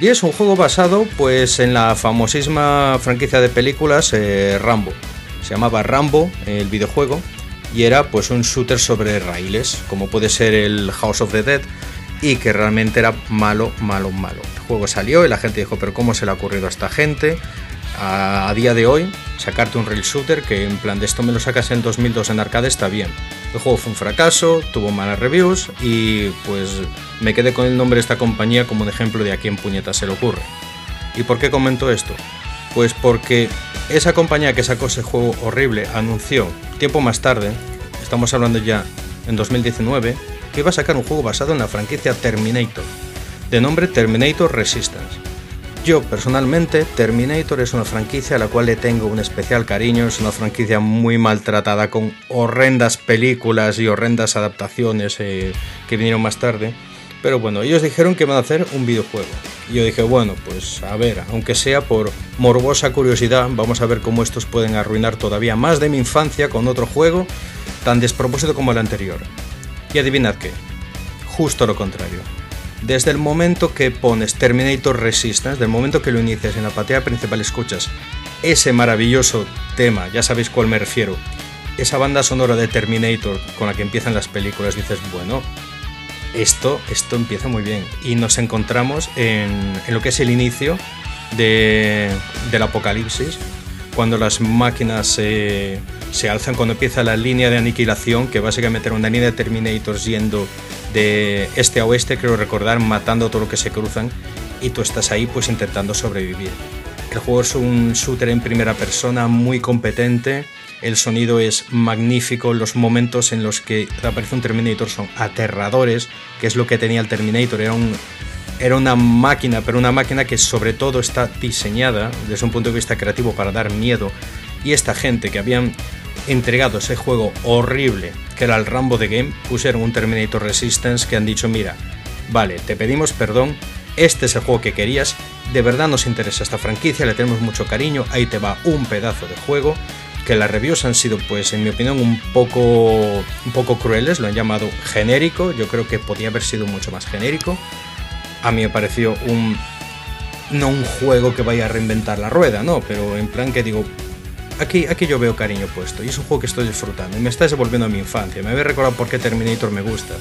Y es un juego basado pues en la famosísima franquicia de películas eh, Rambo. Se llamaba Rambo el videojuego y era pues un shooter sobre raíles, como puede ser el House of the Dead, y que realmente era malo, malo, malo. El juego salió y la gente dijo, pero ¿cómo se le ha ocurrido a esta gente? A, día de hoy, sacarte un rail shooter que en plan de esto me lo sacas en 2002 en arcade está bien. El juego fue un fracaso, tuvo malas reviews y pues me quedé con el nombre de esta compañía como un ejemplo de a quién puñeta se le ocurre. ¿Y por qué comento esto? Pues porque esa compañía que sacó ese juego horrible anunció tiempo más tarde, estamos hablando ya en 2019, que iba a sacar un juego basado en la franquicia Terminator, de nombre Terminator Resistance. Yo personalmente, Terminator es una franquicia a la cual le tengo un especial cariño, es una franquicia muy maltratada con horrendas películas y horrendas adaptaciones eh, que vinieron más tarde. Pero bueno, ellos dijeron que van a hacer un videojuego. Y yo dije, bueno, pues a ver, aunque sea por morbosa curiosidad, vamos a ver cómo estos pueden arruinar todavía más de mi infancia con otro juego tan despropósito como el anterior. Y adivinad qué, justo lo contrario. Desde el momento que pones Terminator Resistance, desde el momento que lo inicias en la pantalla principal escuchas ese maravilloso tema, ya sabéis cuál me refiero, esa banda sonora de Terminator con la que empiezan las películas, dices, bueno, esto, esto empieza muy bien. Y nos encontramos en, lo que es el inicio del apocalipsis, cuando las máquinas se, se alzan, cuando empieza la línea de aniquilación, que básicamente era una línea de Terminators yendo de este a oeste, creo recordar, matando todo lo que se cruzan y tú estás ahí pues intentando sobrevivir. El juego es un shooter en primera persona muy competente, el sonido es magnífico, los momentos en los que aparece un Terminator son aterradores, que es lo que tenía el Terminator, era, un, era una máquina, pero una máquina que sobre todo está diseñada desde un punto de vista creativo para dar miedo. Y esta gente que habían entregado ese juego horrible que era el Rambo de Game, pusieron un Terminator Resistance que han dicho, mira, vale, te pedimos perdón, este es el juego que querías, de verdad nos interesa esta franquicia, le tenemos mucho cariño, ahí te va un pedazo de juego, que las reviews han sido, pues, en mi opinión, un poco, un poco crueles, lo han llamado genérico, yo creo que podía haber sido mucho más genérico. A mí me pareció un... no un juego que vaya a reinventar la rueda, no, pero en plan que digo, aquí, aquí yo veo cariño puesto y es un juego que estoy disfrutando y me está devolviendo a mi infancia. Me habéis recordado por qué Terminator me gusta.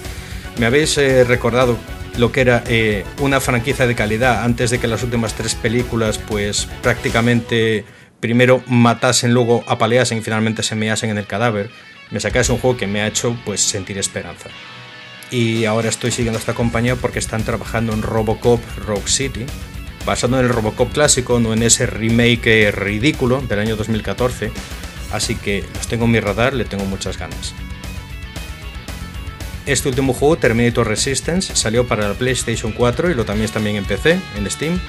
Me habéis eh, recordado lo que era eh, una franquicia de calidad antes de que las últimas tres películas pues prácticamente primero matasen, luego apaleasen y finalmente se measen en el cadáver. Me sacáis un juego que me ha hecho pues sentir esperanza. Y ahora estoy siguiendo esta compañía porque están trabajando en Robocop Rogue City, basado en el Robocop clásico, no en ese remake ridículo del año 2014. Así que los tengo en mi radar, le tengo muchas ganas. Este último juego, Terminator Resistance, salió para la PlayStation 4 y lo también está también en PC, en Steam.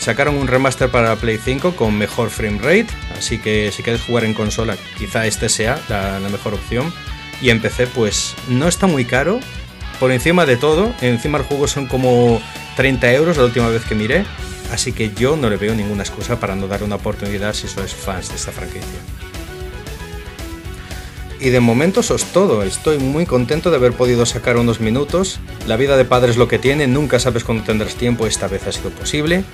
Sacaron un remaster para la Play 5 con mejor frame rate, así que si quieres jugar en consola, quizá este sea la, mejor opción. Y en pues no está muy caro, por encima de todo, encima el juego son como 30 euros la última vez que miré, así que yo no le veo ninguna excusa para no dar una oportunidad si sois fans de esta franquicia. Y de momento eso es todo, estoy muy contento de haber podido sacar unos minutos, la vida de padre es lo que tiene, nunca sabes cuándo tendrás tiempo, esta vez ha sido posible,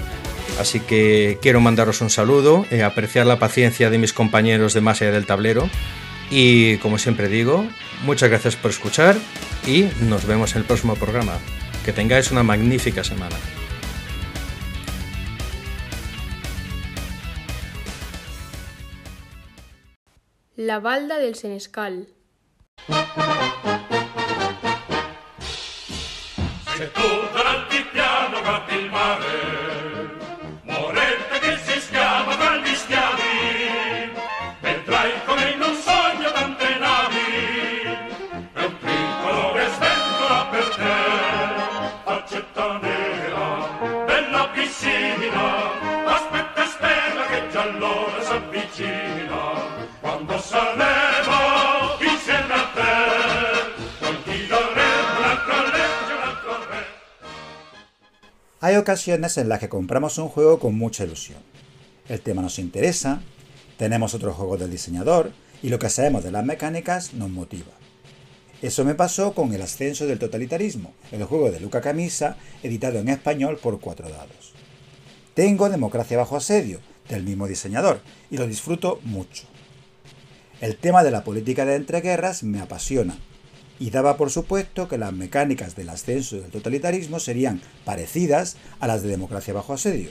así que quiero mandaros un saludo, eh, apreciar la paciencia de mis compañeros de más allá del tablero, y como siempre digo, muchas gracias por escuchar y nos vemos en el próximo programa. Que tengáis una magnífica semana. La balda del Senescal. Se Hay ocasiones en las que compramos un juego con mucha ilusión. El tema nos interesa, tenemos otro juego del diseñador y lo que sabemos de las mecánicas nos motiva. Eso me pasó con El ascenso del totalitarismo, el juego de Luca Camisa, editado en español por cuatro dados. Tengo Democracia bajo asedio, del mismo diseñador, y lo disfruto mucho. El tema de la política de entreguerras me apasiona y daba por supuesto que las mecánicas del ascenso del totalitarismo serían parecidas a las de democracia bajo asedio.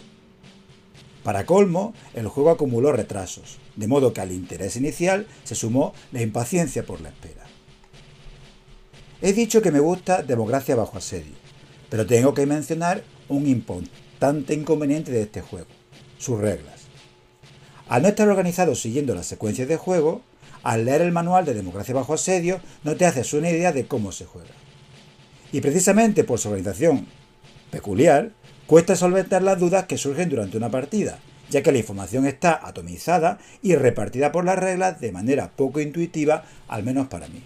Para colmo, el juego acumuló retrasos, de modo que al interés inicial se sumó la impaciencia por la espera. He dicho que me gusta democracia bajo asedio, pero tengo que mencionar un importante inconveniente de este juego, sus reglas. Al no estar organizado siguiendo las secuencias de juego, al leer el manual de Democracia bajo asedio no te haces una idea de cómo se juega. Y precisamente por su organización peculiar, cuesta solventar las dudas que surgen durante una partida, ya que la información está atomizada y repartida por las reglas de manera poco intuitiva, al menos para mí.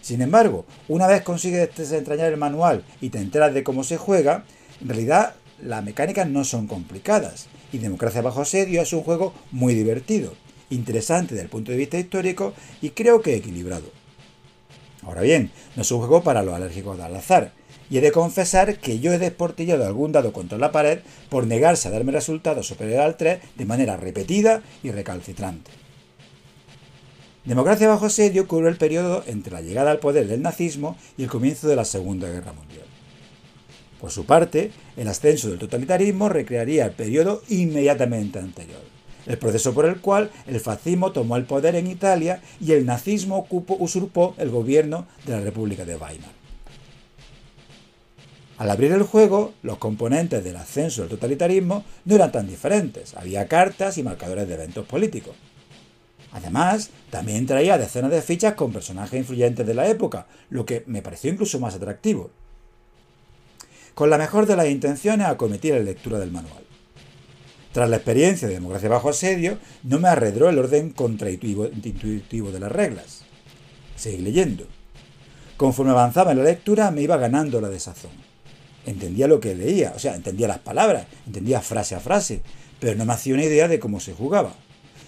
Sin embargo, una vez consigues desentrañar el manual y te enteras de cómo se juega, en realidad las mecánicas no son complicadas y Democracia bajo asedio es un juego muy divertido, interesante desde el punto de vista histórico y creo que equilibrado. Ahora bien, no es un juego para los alérgicos al azar, y he de confesar que yo he desportillado algún dado contra la pared por negarse a darme resultados superiores al 3 de manera repetida y recalcitrante. Democracia bajo asedio cubre el periodo entre la llegada al poder del nazismo y el comienzo de la Segunda Guerra Mundial. Por su parte, el ascenso del totalitarismo recrearía el periodo inmediatamente anterior, el proceso por el cual el fascismo tomó el poder en Italia y el nazismo usurpó el gobierno de la República de Weimar. Al abrir el juego, los componentes del ascenso del totalitarismo no eran tan diferentes, había cartas y marcadores de eventos políticos. Además, también traía decenas de fichas con personajes influyentes de la época, lo que me pareció incluso más atractivo. Con la mejor de las intenciones acometí la lectura del manual. Tras la experiencia de democracia bajo asedio, no me arredró el orden contraintuitivo de las reglas. Seguí leyendo. Conforme avanzaba en la lectura, me iba ganando la desazón. Entendía lo que leía, o sea, entendía las palabras, entendía frase a frase, pero no me hacía una idea de cómo se jugaba.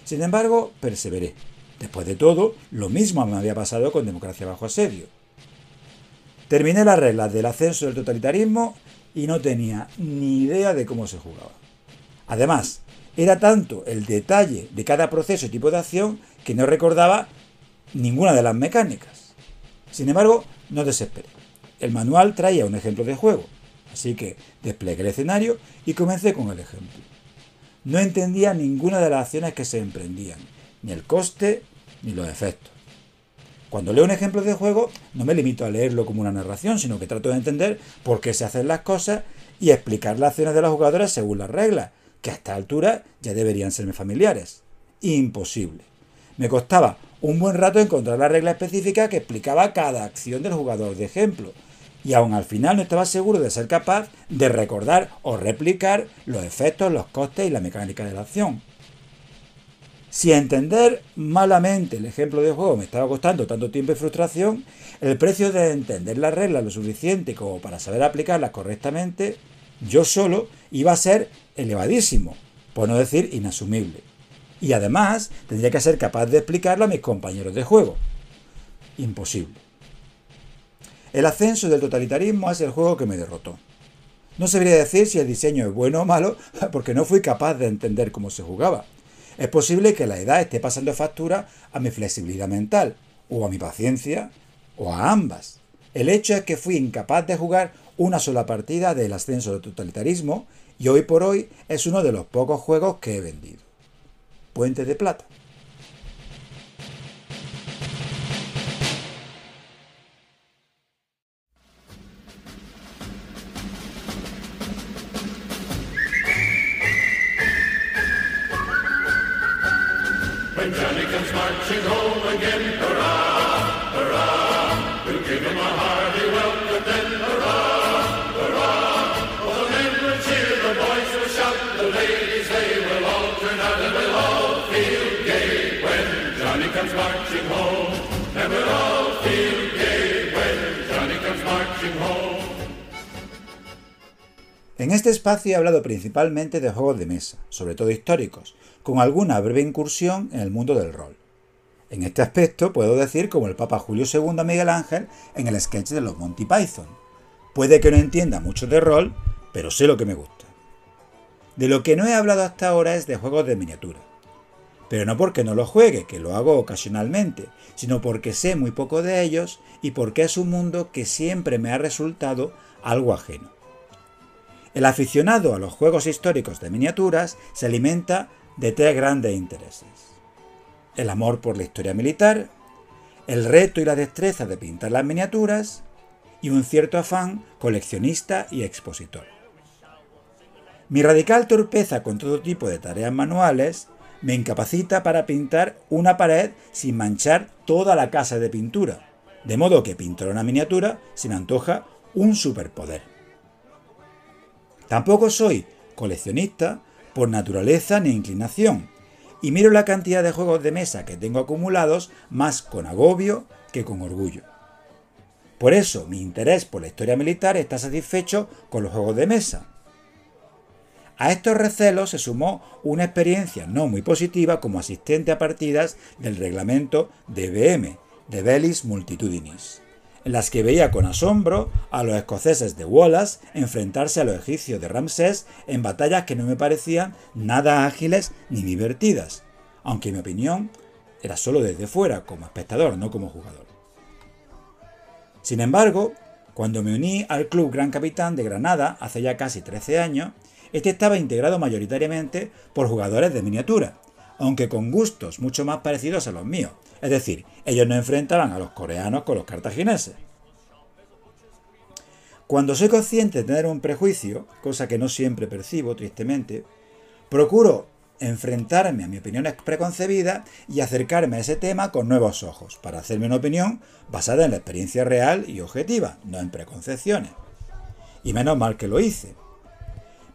Sin embargo, perseveré. Después de todo, lo mismo me había pasado con democracia bajo asedio. Terminé las reglas del ascenso del totalitarismo y no tenía ni idea de cómo se jugaba. Además, era tanto el detalle de cada proceso y tipo de acción que no recordaba ninguna de las mecánicas. Sin embargo, no desesperé. El manual traía un ejemplo de juego, así que desplegué el escenario y comencé con el ejemplo no entendía ninguna de las acciones que se emprendían, ni el coste ni los efectos. Cuando leo un ejemplo de juego, no me limito a leerlo como una narración, sino que trato de entender por qué se hacen las cosas y explicar las acciones de los jugadores según las reglas, que a esta altura ya deberían serme familiares. Imposible. Me costaba un buen rato encontrar la regla específica que explicaba cada acción del jugador de ejemplo, y aún al final no estaba seguro de ser capaz de recordar o replicar los efectos, los costes y la mecánica de la acción. Si entender malamente el ejemplo de juego me estaba costando tanto tiempo y frustración, el precio de entender las reglas lo suficiente como para saber aplicarlas correctamente, yo solo iba a ser elevadísimo, por no decir inasumible. Y además tendría que ser capaz de explicarlo a mis compañeros de juego. Imposible. El ascenso del totalitarismo es el juego que me derrotó. No sabría decir si el diseño es bueno o malo [LAUGHS] porque no fui capaz de entender cómo se jugaba. Es posible que la edad esté pasando factura a mi flexibilidad mental, o a mi paciencia, o a ambas. El hecho es que fui incapaz de jugar una sola partida del ascenso del totalitarismo y hoy por hoy es uno de los pocos juegos que he vendido. Puente de Plata. En este espacio he hablado principalmente de juegos de mesa, sobre todo históricos, con alguna breve incursión en el mundo del rol. En este aspecto puedo decir como el Papa Julio II a Miguel Ángel en el sketch de los Monty Python. Puede que no entienda mucho de rol, pero sé lo que me gusta. De lo que no he hablado hasta ahora es de juegos de miniatura. Pero no porque no los juegue, que lo hago ocasionalmente, sino porque sé muy poco de ellos y porque es un mundo que siempre me ha resultado algo ajeno. El aficionado a los juegos históricos de miniaturas se alimenta de tres grandes intereses. El amor por la historia militar, el reto y la destreza de pintar las miniaturas y un cierto afán coleccionista y expositor. Mi radical torpeza con todo tipo de tareas manuales me incapacita para pintar una pared sin manchar toda la casa de pintura, de modo que pintar una miniatura se me antoja un superpoder. Tampoco soy coleccionista por naturaleza ni inclinación, y miro la cantidad de juegos de mesa que tengo acumulados más con agobio que con orgullo. Por eso mi interés por la historia militar está satisfecho con los juegos de mesa. A estos recelos se sumó una experiencia no muy positiva como asistente a partidas del reglamento DBM, de Bellis Multitudinis, en las que veía con asombro a los escoceses de Wallace enfrentarse a los egipcios de Ramsés en batallas que no me parecían nada ágiles ni divertidas, aunque mi opinión era solo desde fuera, como espectador, no como jugador. Sin embargo, cuando me uní al Club Gran Capitán de Granada hace ya casi 13 años, este estaba integrado mayoritariamente por jugadores de miniatura, aunque con gustos mucho más parecidos a los míos. Es decir, ellos no enfrentaban a los coreanos con los cartagineses. Cuando soy consciente de tener un prejuicio, cosa que no siempre percibo, tristemente, procuro enfrentarme a mi opinión preconcebida y acercarme a ese tema con nuevos ojos, para hacerme una opinión basada en la experiencia real y objetiva, no en preconcepciones. Y menos mal que lo hice.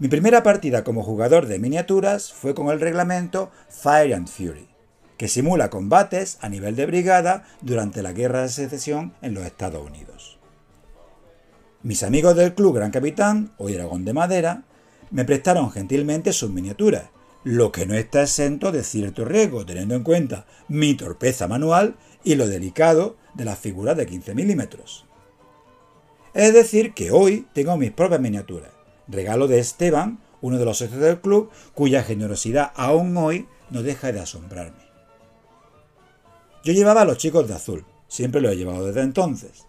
Mi primera partida como jugador de miniaturas fue con el reglamento Fire and Fury, que simula combates a nivel de brigada durante la Guerra de Secesión en los Estados Unidos. Mis amigos del club Gran Capitán, hoy Dragón de Madera, me prestaron gentilmente sus miniaturas, lo que no está exento de cierto riesgo, teniendo en cuenta mi torpeza manual y lo delicado de las figuras de 15 milímetros. Es decir, que hoy tengo mis propias miniaturas, regalo de Esteban, uno de los socios del club, cuya generosidad aún hoy no deja de asombrarme. Yo llevaba a los chicos de azul, siempre lo he llevado desde entonces.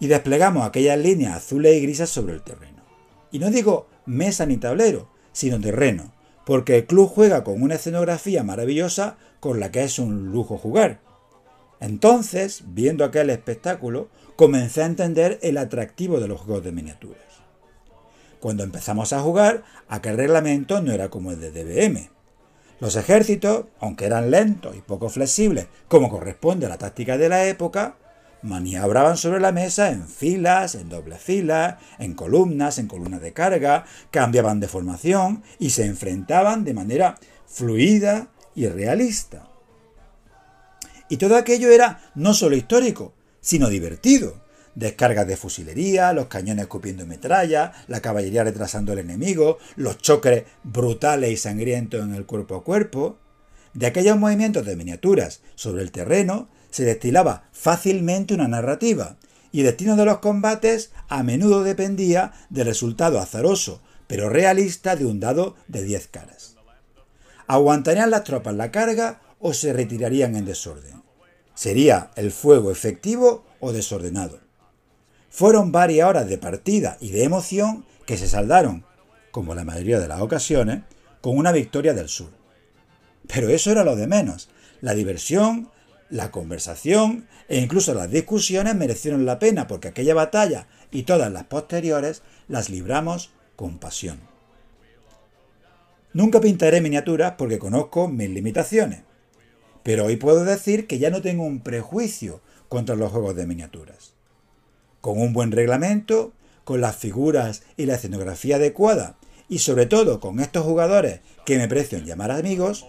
Y desplegamos aquellas líneas azules y grises sobre el terreno. Y no digo mesa ni tablero, sino terreno, porque el club juega con una escenografía maravillosa con la que es un lujo jugar. Entonces, viendo aquel espectáculo, comencé a entender el atractivo de los juegos de miniaturas. Cuando empezamos a jugar, aquel reglamento no era como el de DBM. Los ejércitos, aunque eran lentos y poco flexibles, como corresponde a la táctica de la época, maniobraban sobre la mesa en filas, en doble filas, en columnas, en columnas de carga, cambiaban de formación y se enfrentaban de manera fluida y realista. Y todo aquello era no solo histórico, sino divertido. Descargas de fusilería, los cañones escupiendo metralla, la caballería retrasando al enemigo, los choques brutales y sangrientos en el cuerpo a cuerpo. De aquellos movimientos de miniaturas sobre el terreno se destilaba fácilmente una narrativa, y el destino de los combates a menudo dependía del resultado azaroso, pero realista de un dado de 10 caras. ¿Aguantarían las tropas la carga o se retirarían en desorden? ¿Sería el fuego efectivo o desordenado? Fueron varias horas de partida y de emoción que se saldaron, como la mayoría de las ocasiones, con una victoria del sur. Pero eso era lo de menos. La diversión, la conversación e incluso las discusiones merecieron la pena porque aquella batalla y todas las posteriores las libramos con pasión. Nunca pintaré miniaturas porque conozco mis limitaciones, pero hoy puedo decir que ya no tengo un prejuicio contra los juegos de miniaturas. Con un buen reglamento, con las figuras y la escenografía adecuada y sobre todo con estos jugadores que me precian llamar amigos,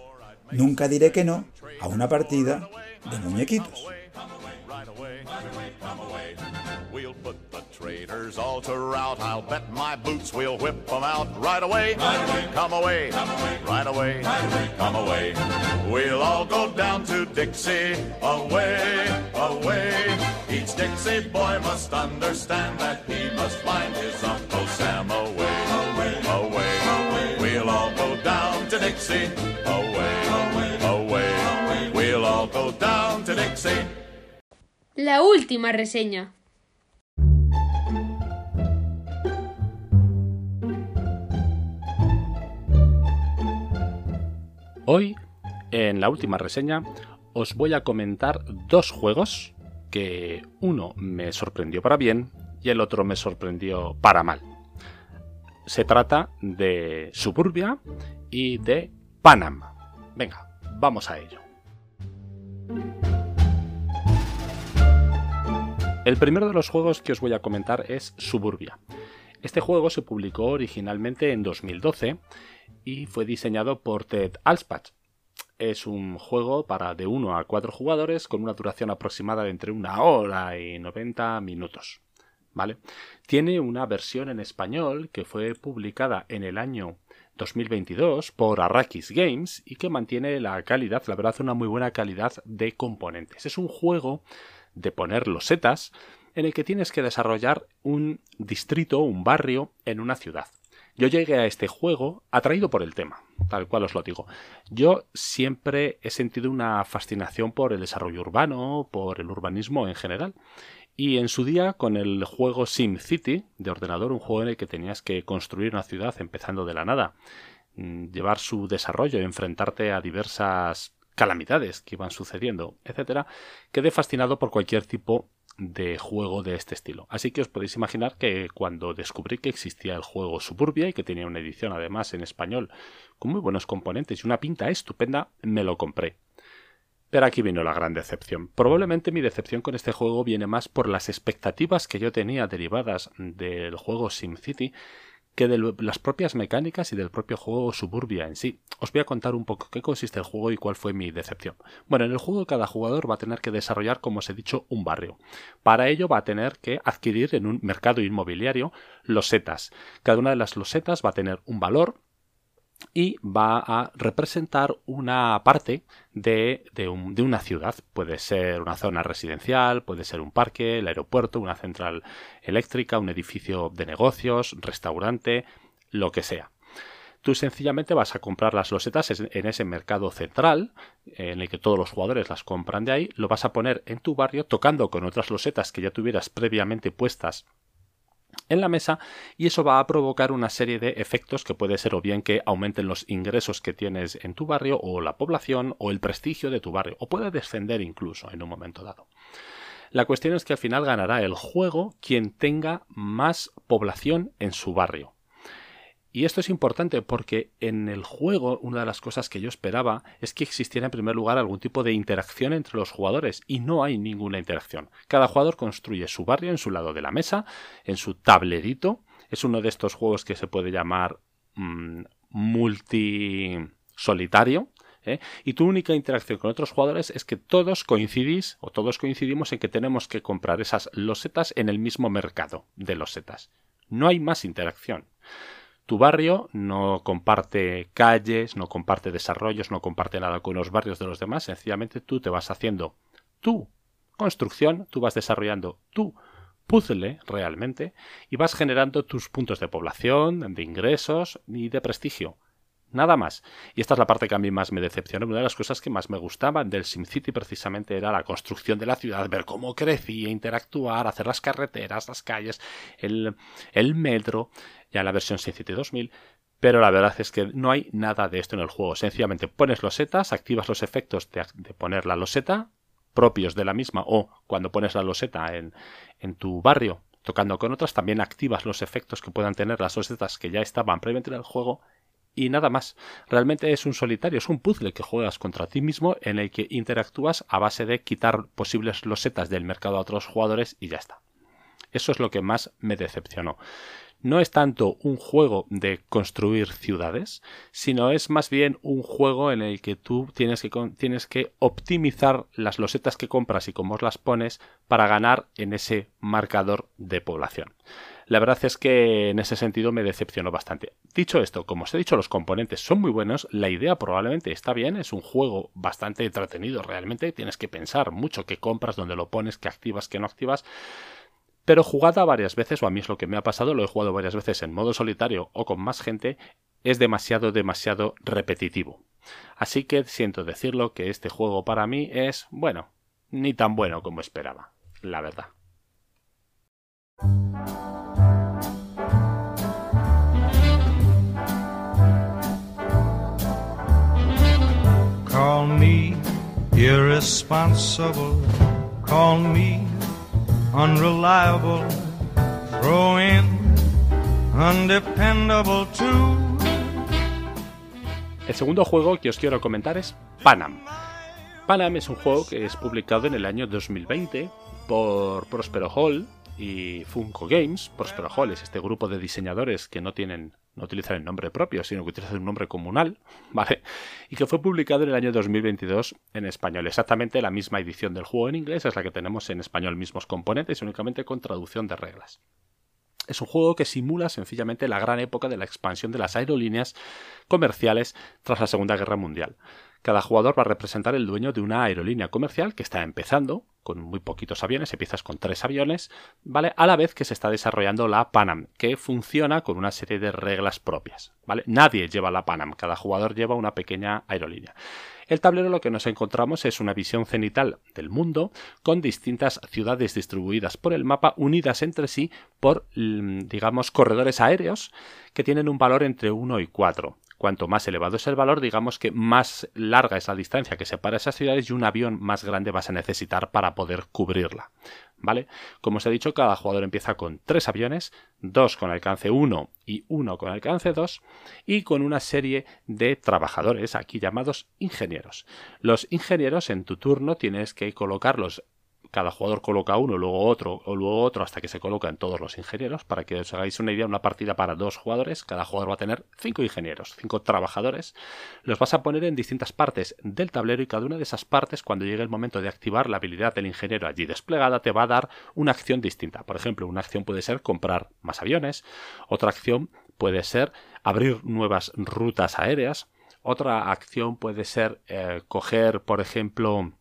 nunca diré que no a una partida de muñequitos. Traitors all to rout. I'll bet my boots we'll whip them out right away. Come away, right away, come away. We'll all go down to Dixie, away, away. Each Dixie boy must understand that he must find his Uncle Sam away, away, away. We'll all go down to Dixie, away, away. We'll all go down to Dixie. La última reseña. Hoy, en la última reseña, os voy a comentar dos juegos que uno me sorprendió para bien y el otro me sorprendió para mal. Se trata de Suburbia y de Panam. Venga, vamos a ello. El primero de los juegos que os voy a comentar es Suburbia. Este juego se publicó originalmente en 2012 y fue diseñado por Ted Alspach. Es un juego para de 1 a 4 jugadores con una duración aproximada de entre una hora y 90 minutos. ¿Vale? Tiene una versión en español que fue publicada en el año 2022 por Arrakis Games y que mantiene la calidad, la verdad, una muy buena calidad de componentes. Es un juego de poner losetas en el que tienes que desarrollar un distrito, un barrio en una ciudad. Yo llegué a este juego atraído por el tema, tal cual os lo digo. Yo siempre he sentido una fascinación por el desarrollo urbano, por el urbanismo en general. Y en su día, con el juego SimCity de ordenador, un juego en el que tenías que construir una ciudad empezando de la nada, mm, llevar su desarrollo, enfrentarte a diversas calamidades que iban sucediendo, etcétera, quedé fascinado por cualquier tipo de juego de este estilo. Así que os podéis imaginar que cuando descubrí que existía el juego Suburbia y que tenía una edición además en español con muy buenos componentes y una pinta estupenda, me lo compré. Pero aquí vino la gran decepción. Probablemente mi decepción con este juego viene más por las expectativas que yo tenía derivadas del juego SimCity que de las propias mecánicas y del propio juego Suburbia en sí. Os voy a contar un poco qué consiste el juego y cuál fue mi decepción. Bueno, en el juego cada jugador va a tener que desarrollar, como os he dicho, un barrio. Para ello va a tener que adquirir en un mercado inmobiliario losetas. Cada una de las losetas va a tener un valor y va a representar una parte de, una ciudad. Puede ser una zona residencial, puede ser un parque, el aeropuerto, una central eléctrica, un edificio de negocios, restaurante, lo que sea. Tú sencillamente vas a comprar las losetas en ese mercado central, en el que todos los jugadores las compran de ahí, lo vas a poner en tu barrio tocando con otras losetas que ya tuvieras previamente puestas en la mesa y eso va a provocar una serie de efectos que puede ser o bien que aumenten los ingresos que tienes en tu barrio o la población o el prestigio de tu barrio o puede descender incluso en un momento dado. La cuestión es que al final ganará el juego quien tenga más población en su barrio. Y esto es importante porque en el juego una de las cosas que yo esperaba es que existiera en primer lugar algún tipo de interacción entre los jugadores y no hay ninguna interacción. Cada jugador construye su barrio en su lado de la mesa, en su tablerito. Es uno de estos juegos que se puede llamar mm, multi solitario. ¿eh? Y tu única interacción con otros jugadores es que todos coincidís o todos coincidimos en que tenemos que comprar esas losetas en el mismo mercado de losetas. No hay más interacción. Tu barrio no comparte calles, no comparte desarrollos, no comparte nada con los barrios de los demás, sencillamente tú te vas haciendo tu construcción, tú vas desarrollando tu puzzle realmente y vas generando tus puntos de población, de ingresos y de prestigio. Nada más. Y esta es la parte que a mí más me decepcionó. Una de las cosas que más me gustaban del SimCity precisamente era la construcción de la ciudad, ver cómo crecía, interactuar, hacer las carreteras, las calles, el, metro, ya en la versión SimCity 2000. Pero la verdad es que no hay nada de esto en el juego. Sencillamente pones losetas, activas los efectos de, de poner la loseta propios de la misma o cuando pones la loseta en, en tu barrio tocando con otras, también activas los efectos que puedan tener las losetas que ya estaban previamente en el juego y nada más. Realmente es un solitario, es un puzzle que juegas contra ti mismo en el que interactúas a base de quitar posibles losetas del mercado a otros jugadores y ya está. Eso es lo que más me decepcionó. No es tanto un juego de construir ciudades, sino es más bien un juego en el que tú tienes que, tienes que optimizar las losetas que compras y cómo las pones para ganar en ese marcador de población. La verdad es que en ese sentido me decepcionó bastante. Dicho esto, como os he dicho, los componentes son muy buenos, la idea probablemente está bien, es un juego bastante entretenido realmente, tienes que pensar mucho qué compras, dónde lo pones, qué activas, qué no activas. Pero jugada varias veces, o a mí es lo que me ha pasado, lo he jugado varias veces en modo solitario o con más gente, es demasiado, demasiado repetitivo. Así que siento decirlo que este juego para mí es, bueno, ni tan bueno como esperaba, la verdad. Call me irresponsible, call me unreliable, throw in undependable too. El segundo juego que os quiero comentar es Panam. Panam es un juego que es publicado en el año 2020 por Prospero Hall y Funko Games, Prospero Hall es este grupo de diseñadores que no tienen no utilizan el nombre propio, sino que utilizan un nombre comunal, [LAUGHS] ¿vale? Y que fue publicado en el año 2022 en español. Exactamente la misma edición del juego en inglés es la que tenemos en español, mismos componentes, únicamente con traducción de reglas. Es un juego que simula sencillamente la gran época de la expansión de las aerolíneas comerciales tras la Segunda Guerra Mundial. Cada jugador va a representar el dueño de una aerolínea comercial que está empezando, con muy poquitos aviones, empiezas con tres aviones, ¿vale? A la vez que se está desarrollando la Panam, que funciona con una serie de reglas propias, ¿vale? Nadie lleva la Panam, cada jugador lleva una pequeña aerolínea. El tablero lo que nos encontramos es una visión cenital del mundo con distintas ciudades distribuidas por el mapa unidas entre sí por, mm, digamos, corredores aéreos que tienen un valor entre 1 y 4. Cuanto más elevado es el valor, digamos que más larga es la distancia que separa esas ciudades y un avión más grande vas a necesitar para poder cubrirla. ¿Vale? Como os he dicho, cada jugador empieza con tres aviones, dos con alcance 1 y uno con alcance 2, y con una serie de trabajadores, aquí llamados ingenieros. Los ingenieros en tu turno tienes que colocarlos cada jugador coloca uno, luego otro, o luego otro, hasta que se colocan todos los ingenieros. Para que os hagáis una idea, una partida para dos jugadores, cada jugador va a tener cinco ingenieros, cinco trabajadores. Los vas a poner en distintas partes del tablero y cada una de esas partes, cuando llegue el momento de activar la habilidad del ingeniero allí desplegada, te va a dar una acción distinta. Por ejemplo, una acción puede ser comprar más aviones, otra acción puede ser abrir nuevas rutas aéreas, otra acción puede ser eh, coger, por ejemplo,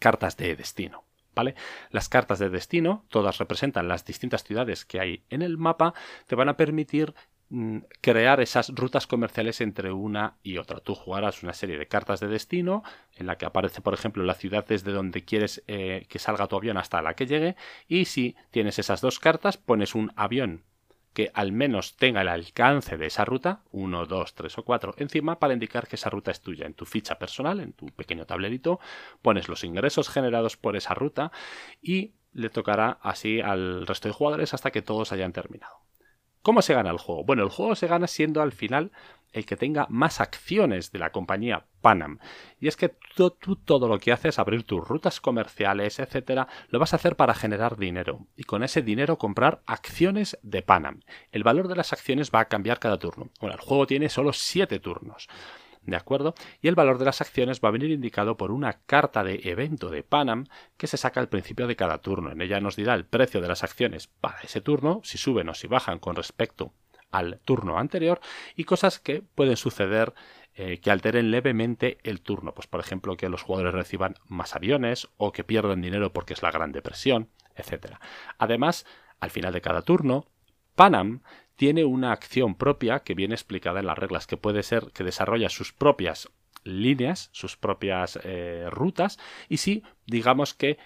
cartas de destino. ¿Vale? Las cartas de destino, todas representan las distintas ciudades que hay en el mapa, te van a permitir mm, crear esas rutas comerciales entre una y otra. Tú jugarás una serie de cartas de destino en la que aparece, por ejemplo, la ciudad desde donde quieres eh, que salga tu avión hasta la que llegue y si tienes esas dos cartas pones un avión que al menos tenga el alcance de esa ruta, 1, 2, 3 o 4, encima para indicar que esa ruta es tuya. En tu ficha personal, en tu pequeño tablerito, pones los ingresos generados por esa ruta y le tocará así al resto de jugadores hasta que todos hayan terminado. ¿Cómo se gana el juego? Bueno, el juego se gana siendo al final el que tenga más acciones de la compañía Panam. Y es que tú, todo lo que haces, abrir tus rutas comerciales, etcétera, lo vas a hacer para generar dinero. Y con ese dinero comprar acciones de Panam. El valor de las acciones va a cambiar cada turno. Bueno, el juego tiene solo 7 turnos. ¿De acuerdo? Y el valor de las acciones va a venir indicado por una carta de evento de Panam que se saca al principio de cada turno. En ella nos dirá el precio de las acciones para ese turno, si suben o si bajan con respecto al turno anterior y cosas que pueden suceder eh, que alteren levemente el turno. Pues por ejemplo que los jugadores reciban más aviones o que pierdan dinero porque es la Gran Depresión, etc. Además, al final de cada turno, Panam tiene una acción propia que viene explicada en las reglas, que puede ser que desarrolla sus propias líneas, sus propias eh, rutas, y si digamos que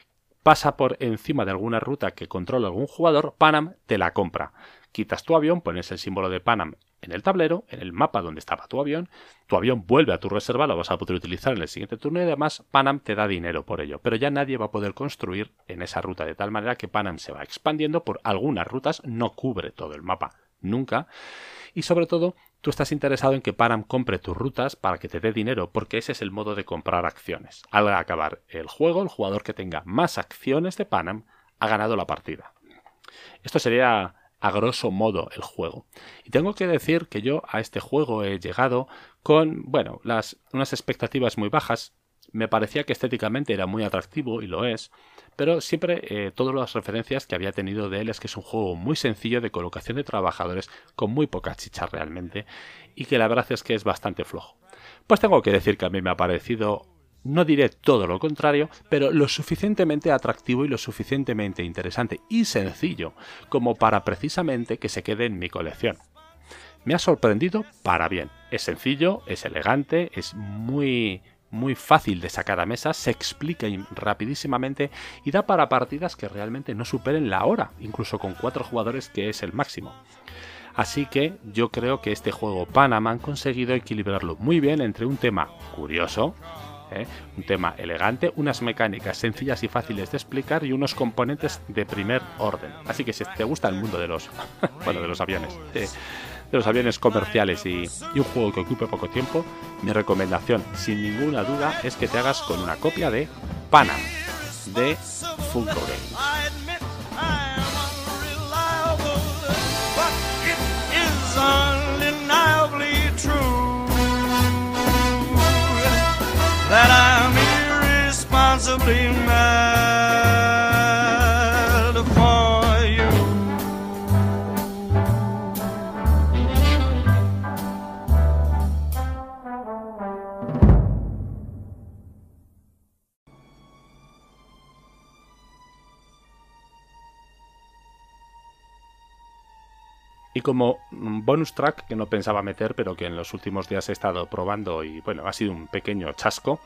pasa por encima de alguna ruta que controla algún jugador, Panam te la compra. Quitas tu avión, pones el símbolo de Panam en el tablero, en el mapa donde estaba tu avión, tu avión vuelve a tu reserva, lo vas a poder utilizar en el siguiente turno y además Panam te da dinero por ello, pero ya nadie va a poder construir en esa ruta de tal manera que Panam se va expandiendo por algunas rutas, no cubre todo el mapa, nunca. Y sobre todo, tú estás interesado en que Panam compre tus rutas para que te dé dinero, porque ese es el modo de comprar acciones. Al acabar el juego, el jugador que tenga más acciones de Panam ha ganado la partida. Esto sería a grosso modo el juego. Y tengo que decir que yo a este juego he llegado con, bueno, las, unas expectativas muy bajas. Me parecía que estéticamente era muy atractivo y lo es, pero siempre eh, todas las referencias que había tenido de él es que es un juego muy sencillo de colocación de trabajadores con muy poca chicha realmente y que la verdad es que es bastante flojo. Pues tengo que decir que a mí me ha parecido no diré todo lo contrario, pero lo suficientemente atractivo y lo suficientemente interesante y sencillo como para precisamente que se quede en mi colección. Me ha sorprendido para bien. Es sencillo, es elegante, es muy muy fácil de sacar a mesa, se explica rapidísimamente y da para partidas que realmente no superen la hora, incluso con cuatro jugadores que es el máximo. Así que yo creo que este juego Panama han conseguido equilibrarlo muy bien entre un tema curioso, ¿eh? Un tema elegante, unas mecánicas sencillas y fáciles de explicar y unos componentes de primer orden. Así que si te gusta el mundo de los, [LAUGHS] de los aviones, de, los aviones comerciales y, un juego que ocupe poco tiempo, mi recomendación, sin ninguna duda, es que te hagas con una copia de Panam de Funko Games. that I'm irresponsibly mad. Y como bonus track que no pensaba meter, pero que en los últimos días he estado probando y bueno, ha sido un pequeño chasco,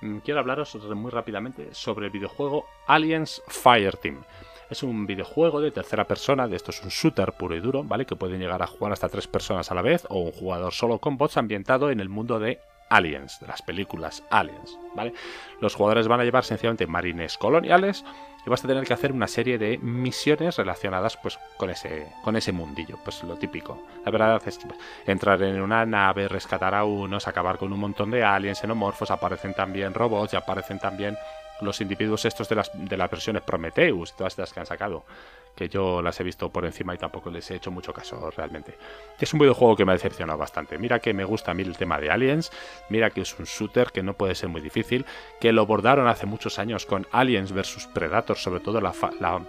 mm, quiero hablaros muy rápidamente sobre el videojuego Aliens Fireteam. Es un videojuego de tercera persona, de esto es un shooter puro y duro, ¿vale? Que pueden llegar a jugar hasta tres personas a la vez o un jugador solo con bots ambientado en el mundo de Aliens, de las películas Aliens, ¿vale? Los jugadores van a llevar sencillamente marines coloniales y vas a tener que hacer una serie de misiones relacionadas pues con ese con ese mundillo, pues lo típico. La verdad es que pues, entrar en una nave, rescatar a unos, acabar con un montón de aliens xenomorfos, aparecen también robots y aparecen también los individuos estos de las, de las versiones Prometheus, todas estas que han sacado, que yo las he visto por encima y tampoco les he hecho mucho caso realmente. Es un videojuego que me ha decepcionado bastante. Mira que me gusta a mí el tema de Aliens, mira que es un shooter que no puede ser muy difícil, que lo bordaron hace muchos años con Aliens vs Predator, sobre todo la, la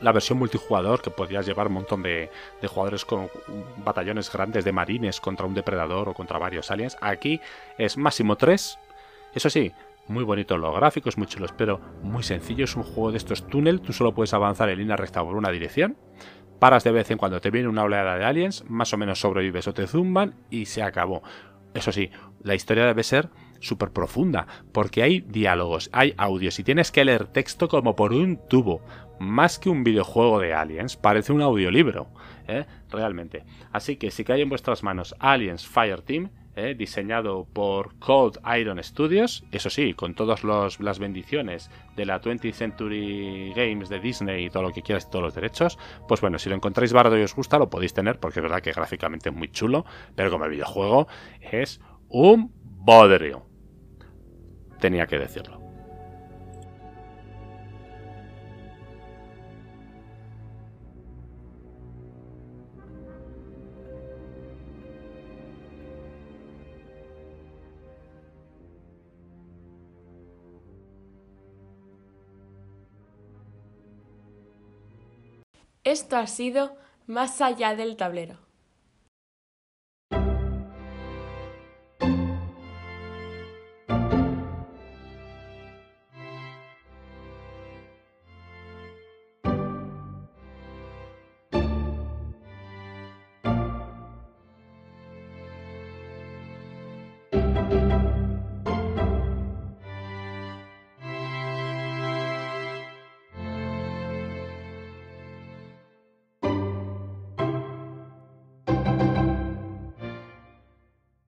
la versión multijugador que podías llevar un montón de, de, jugadores con batallones grandes de marines contra un depredador o contra varios aliens. Aquí es máximo 3. Eso sí, muy bonitos los gráficos, muy chulos, pero muy sencillo. Es un juego de estos túnel. Tú solo puedes avanzar en línea recta por una dirección. Paras de vez en cuando te viene una oleada de aliens, más o menos sobrevives o te zumban y se acabó. Eso sí, la historia debe ser súper profunda, porque hay diálogos, hay audios y tienes que leer texto como por un tubo. Más que un videojuego de aliens, parece un audiolibro, ¿eh? realmente. Así que si cae en vuestras manos Aliens Fireteam, ¿eh? diseñado por Cold Iron Studios, eso sí, con todas las bendiciones de la 20th Century Games de Disney y todo lo que quieras todos los derechos, pues bueno, si lo encontráis barato y os gusta, lo podéis tener, porque es verdad que gráficamente es muy chulo, pero como videojuego es un bodrio. Tenía que decirlo. Esto ha sido Más allá del tablero.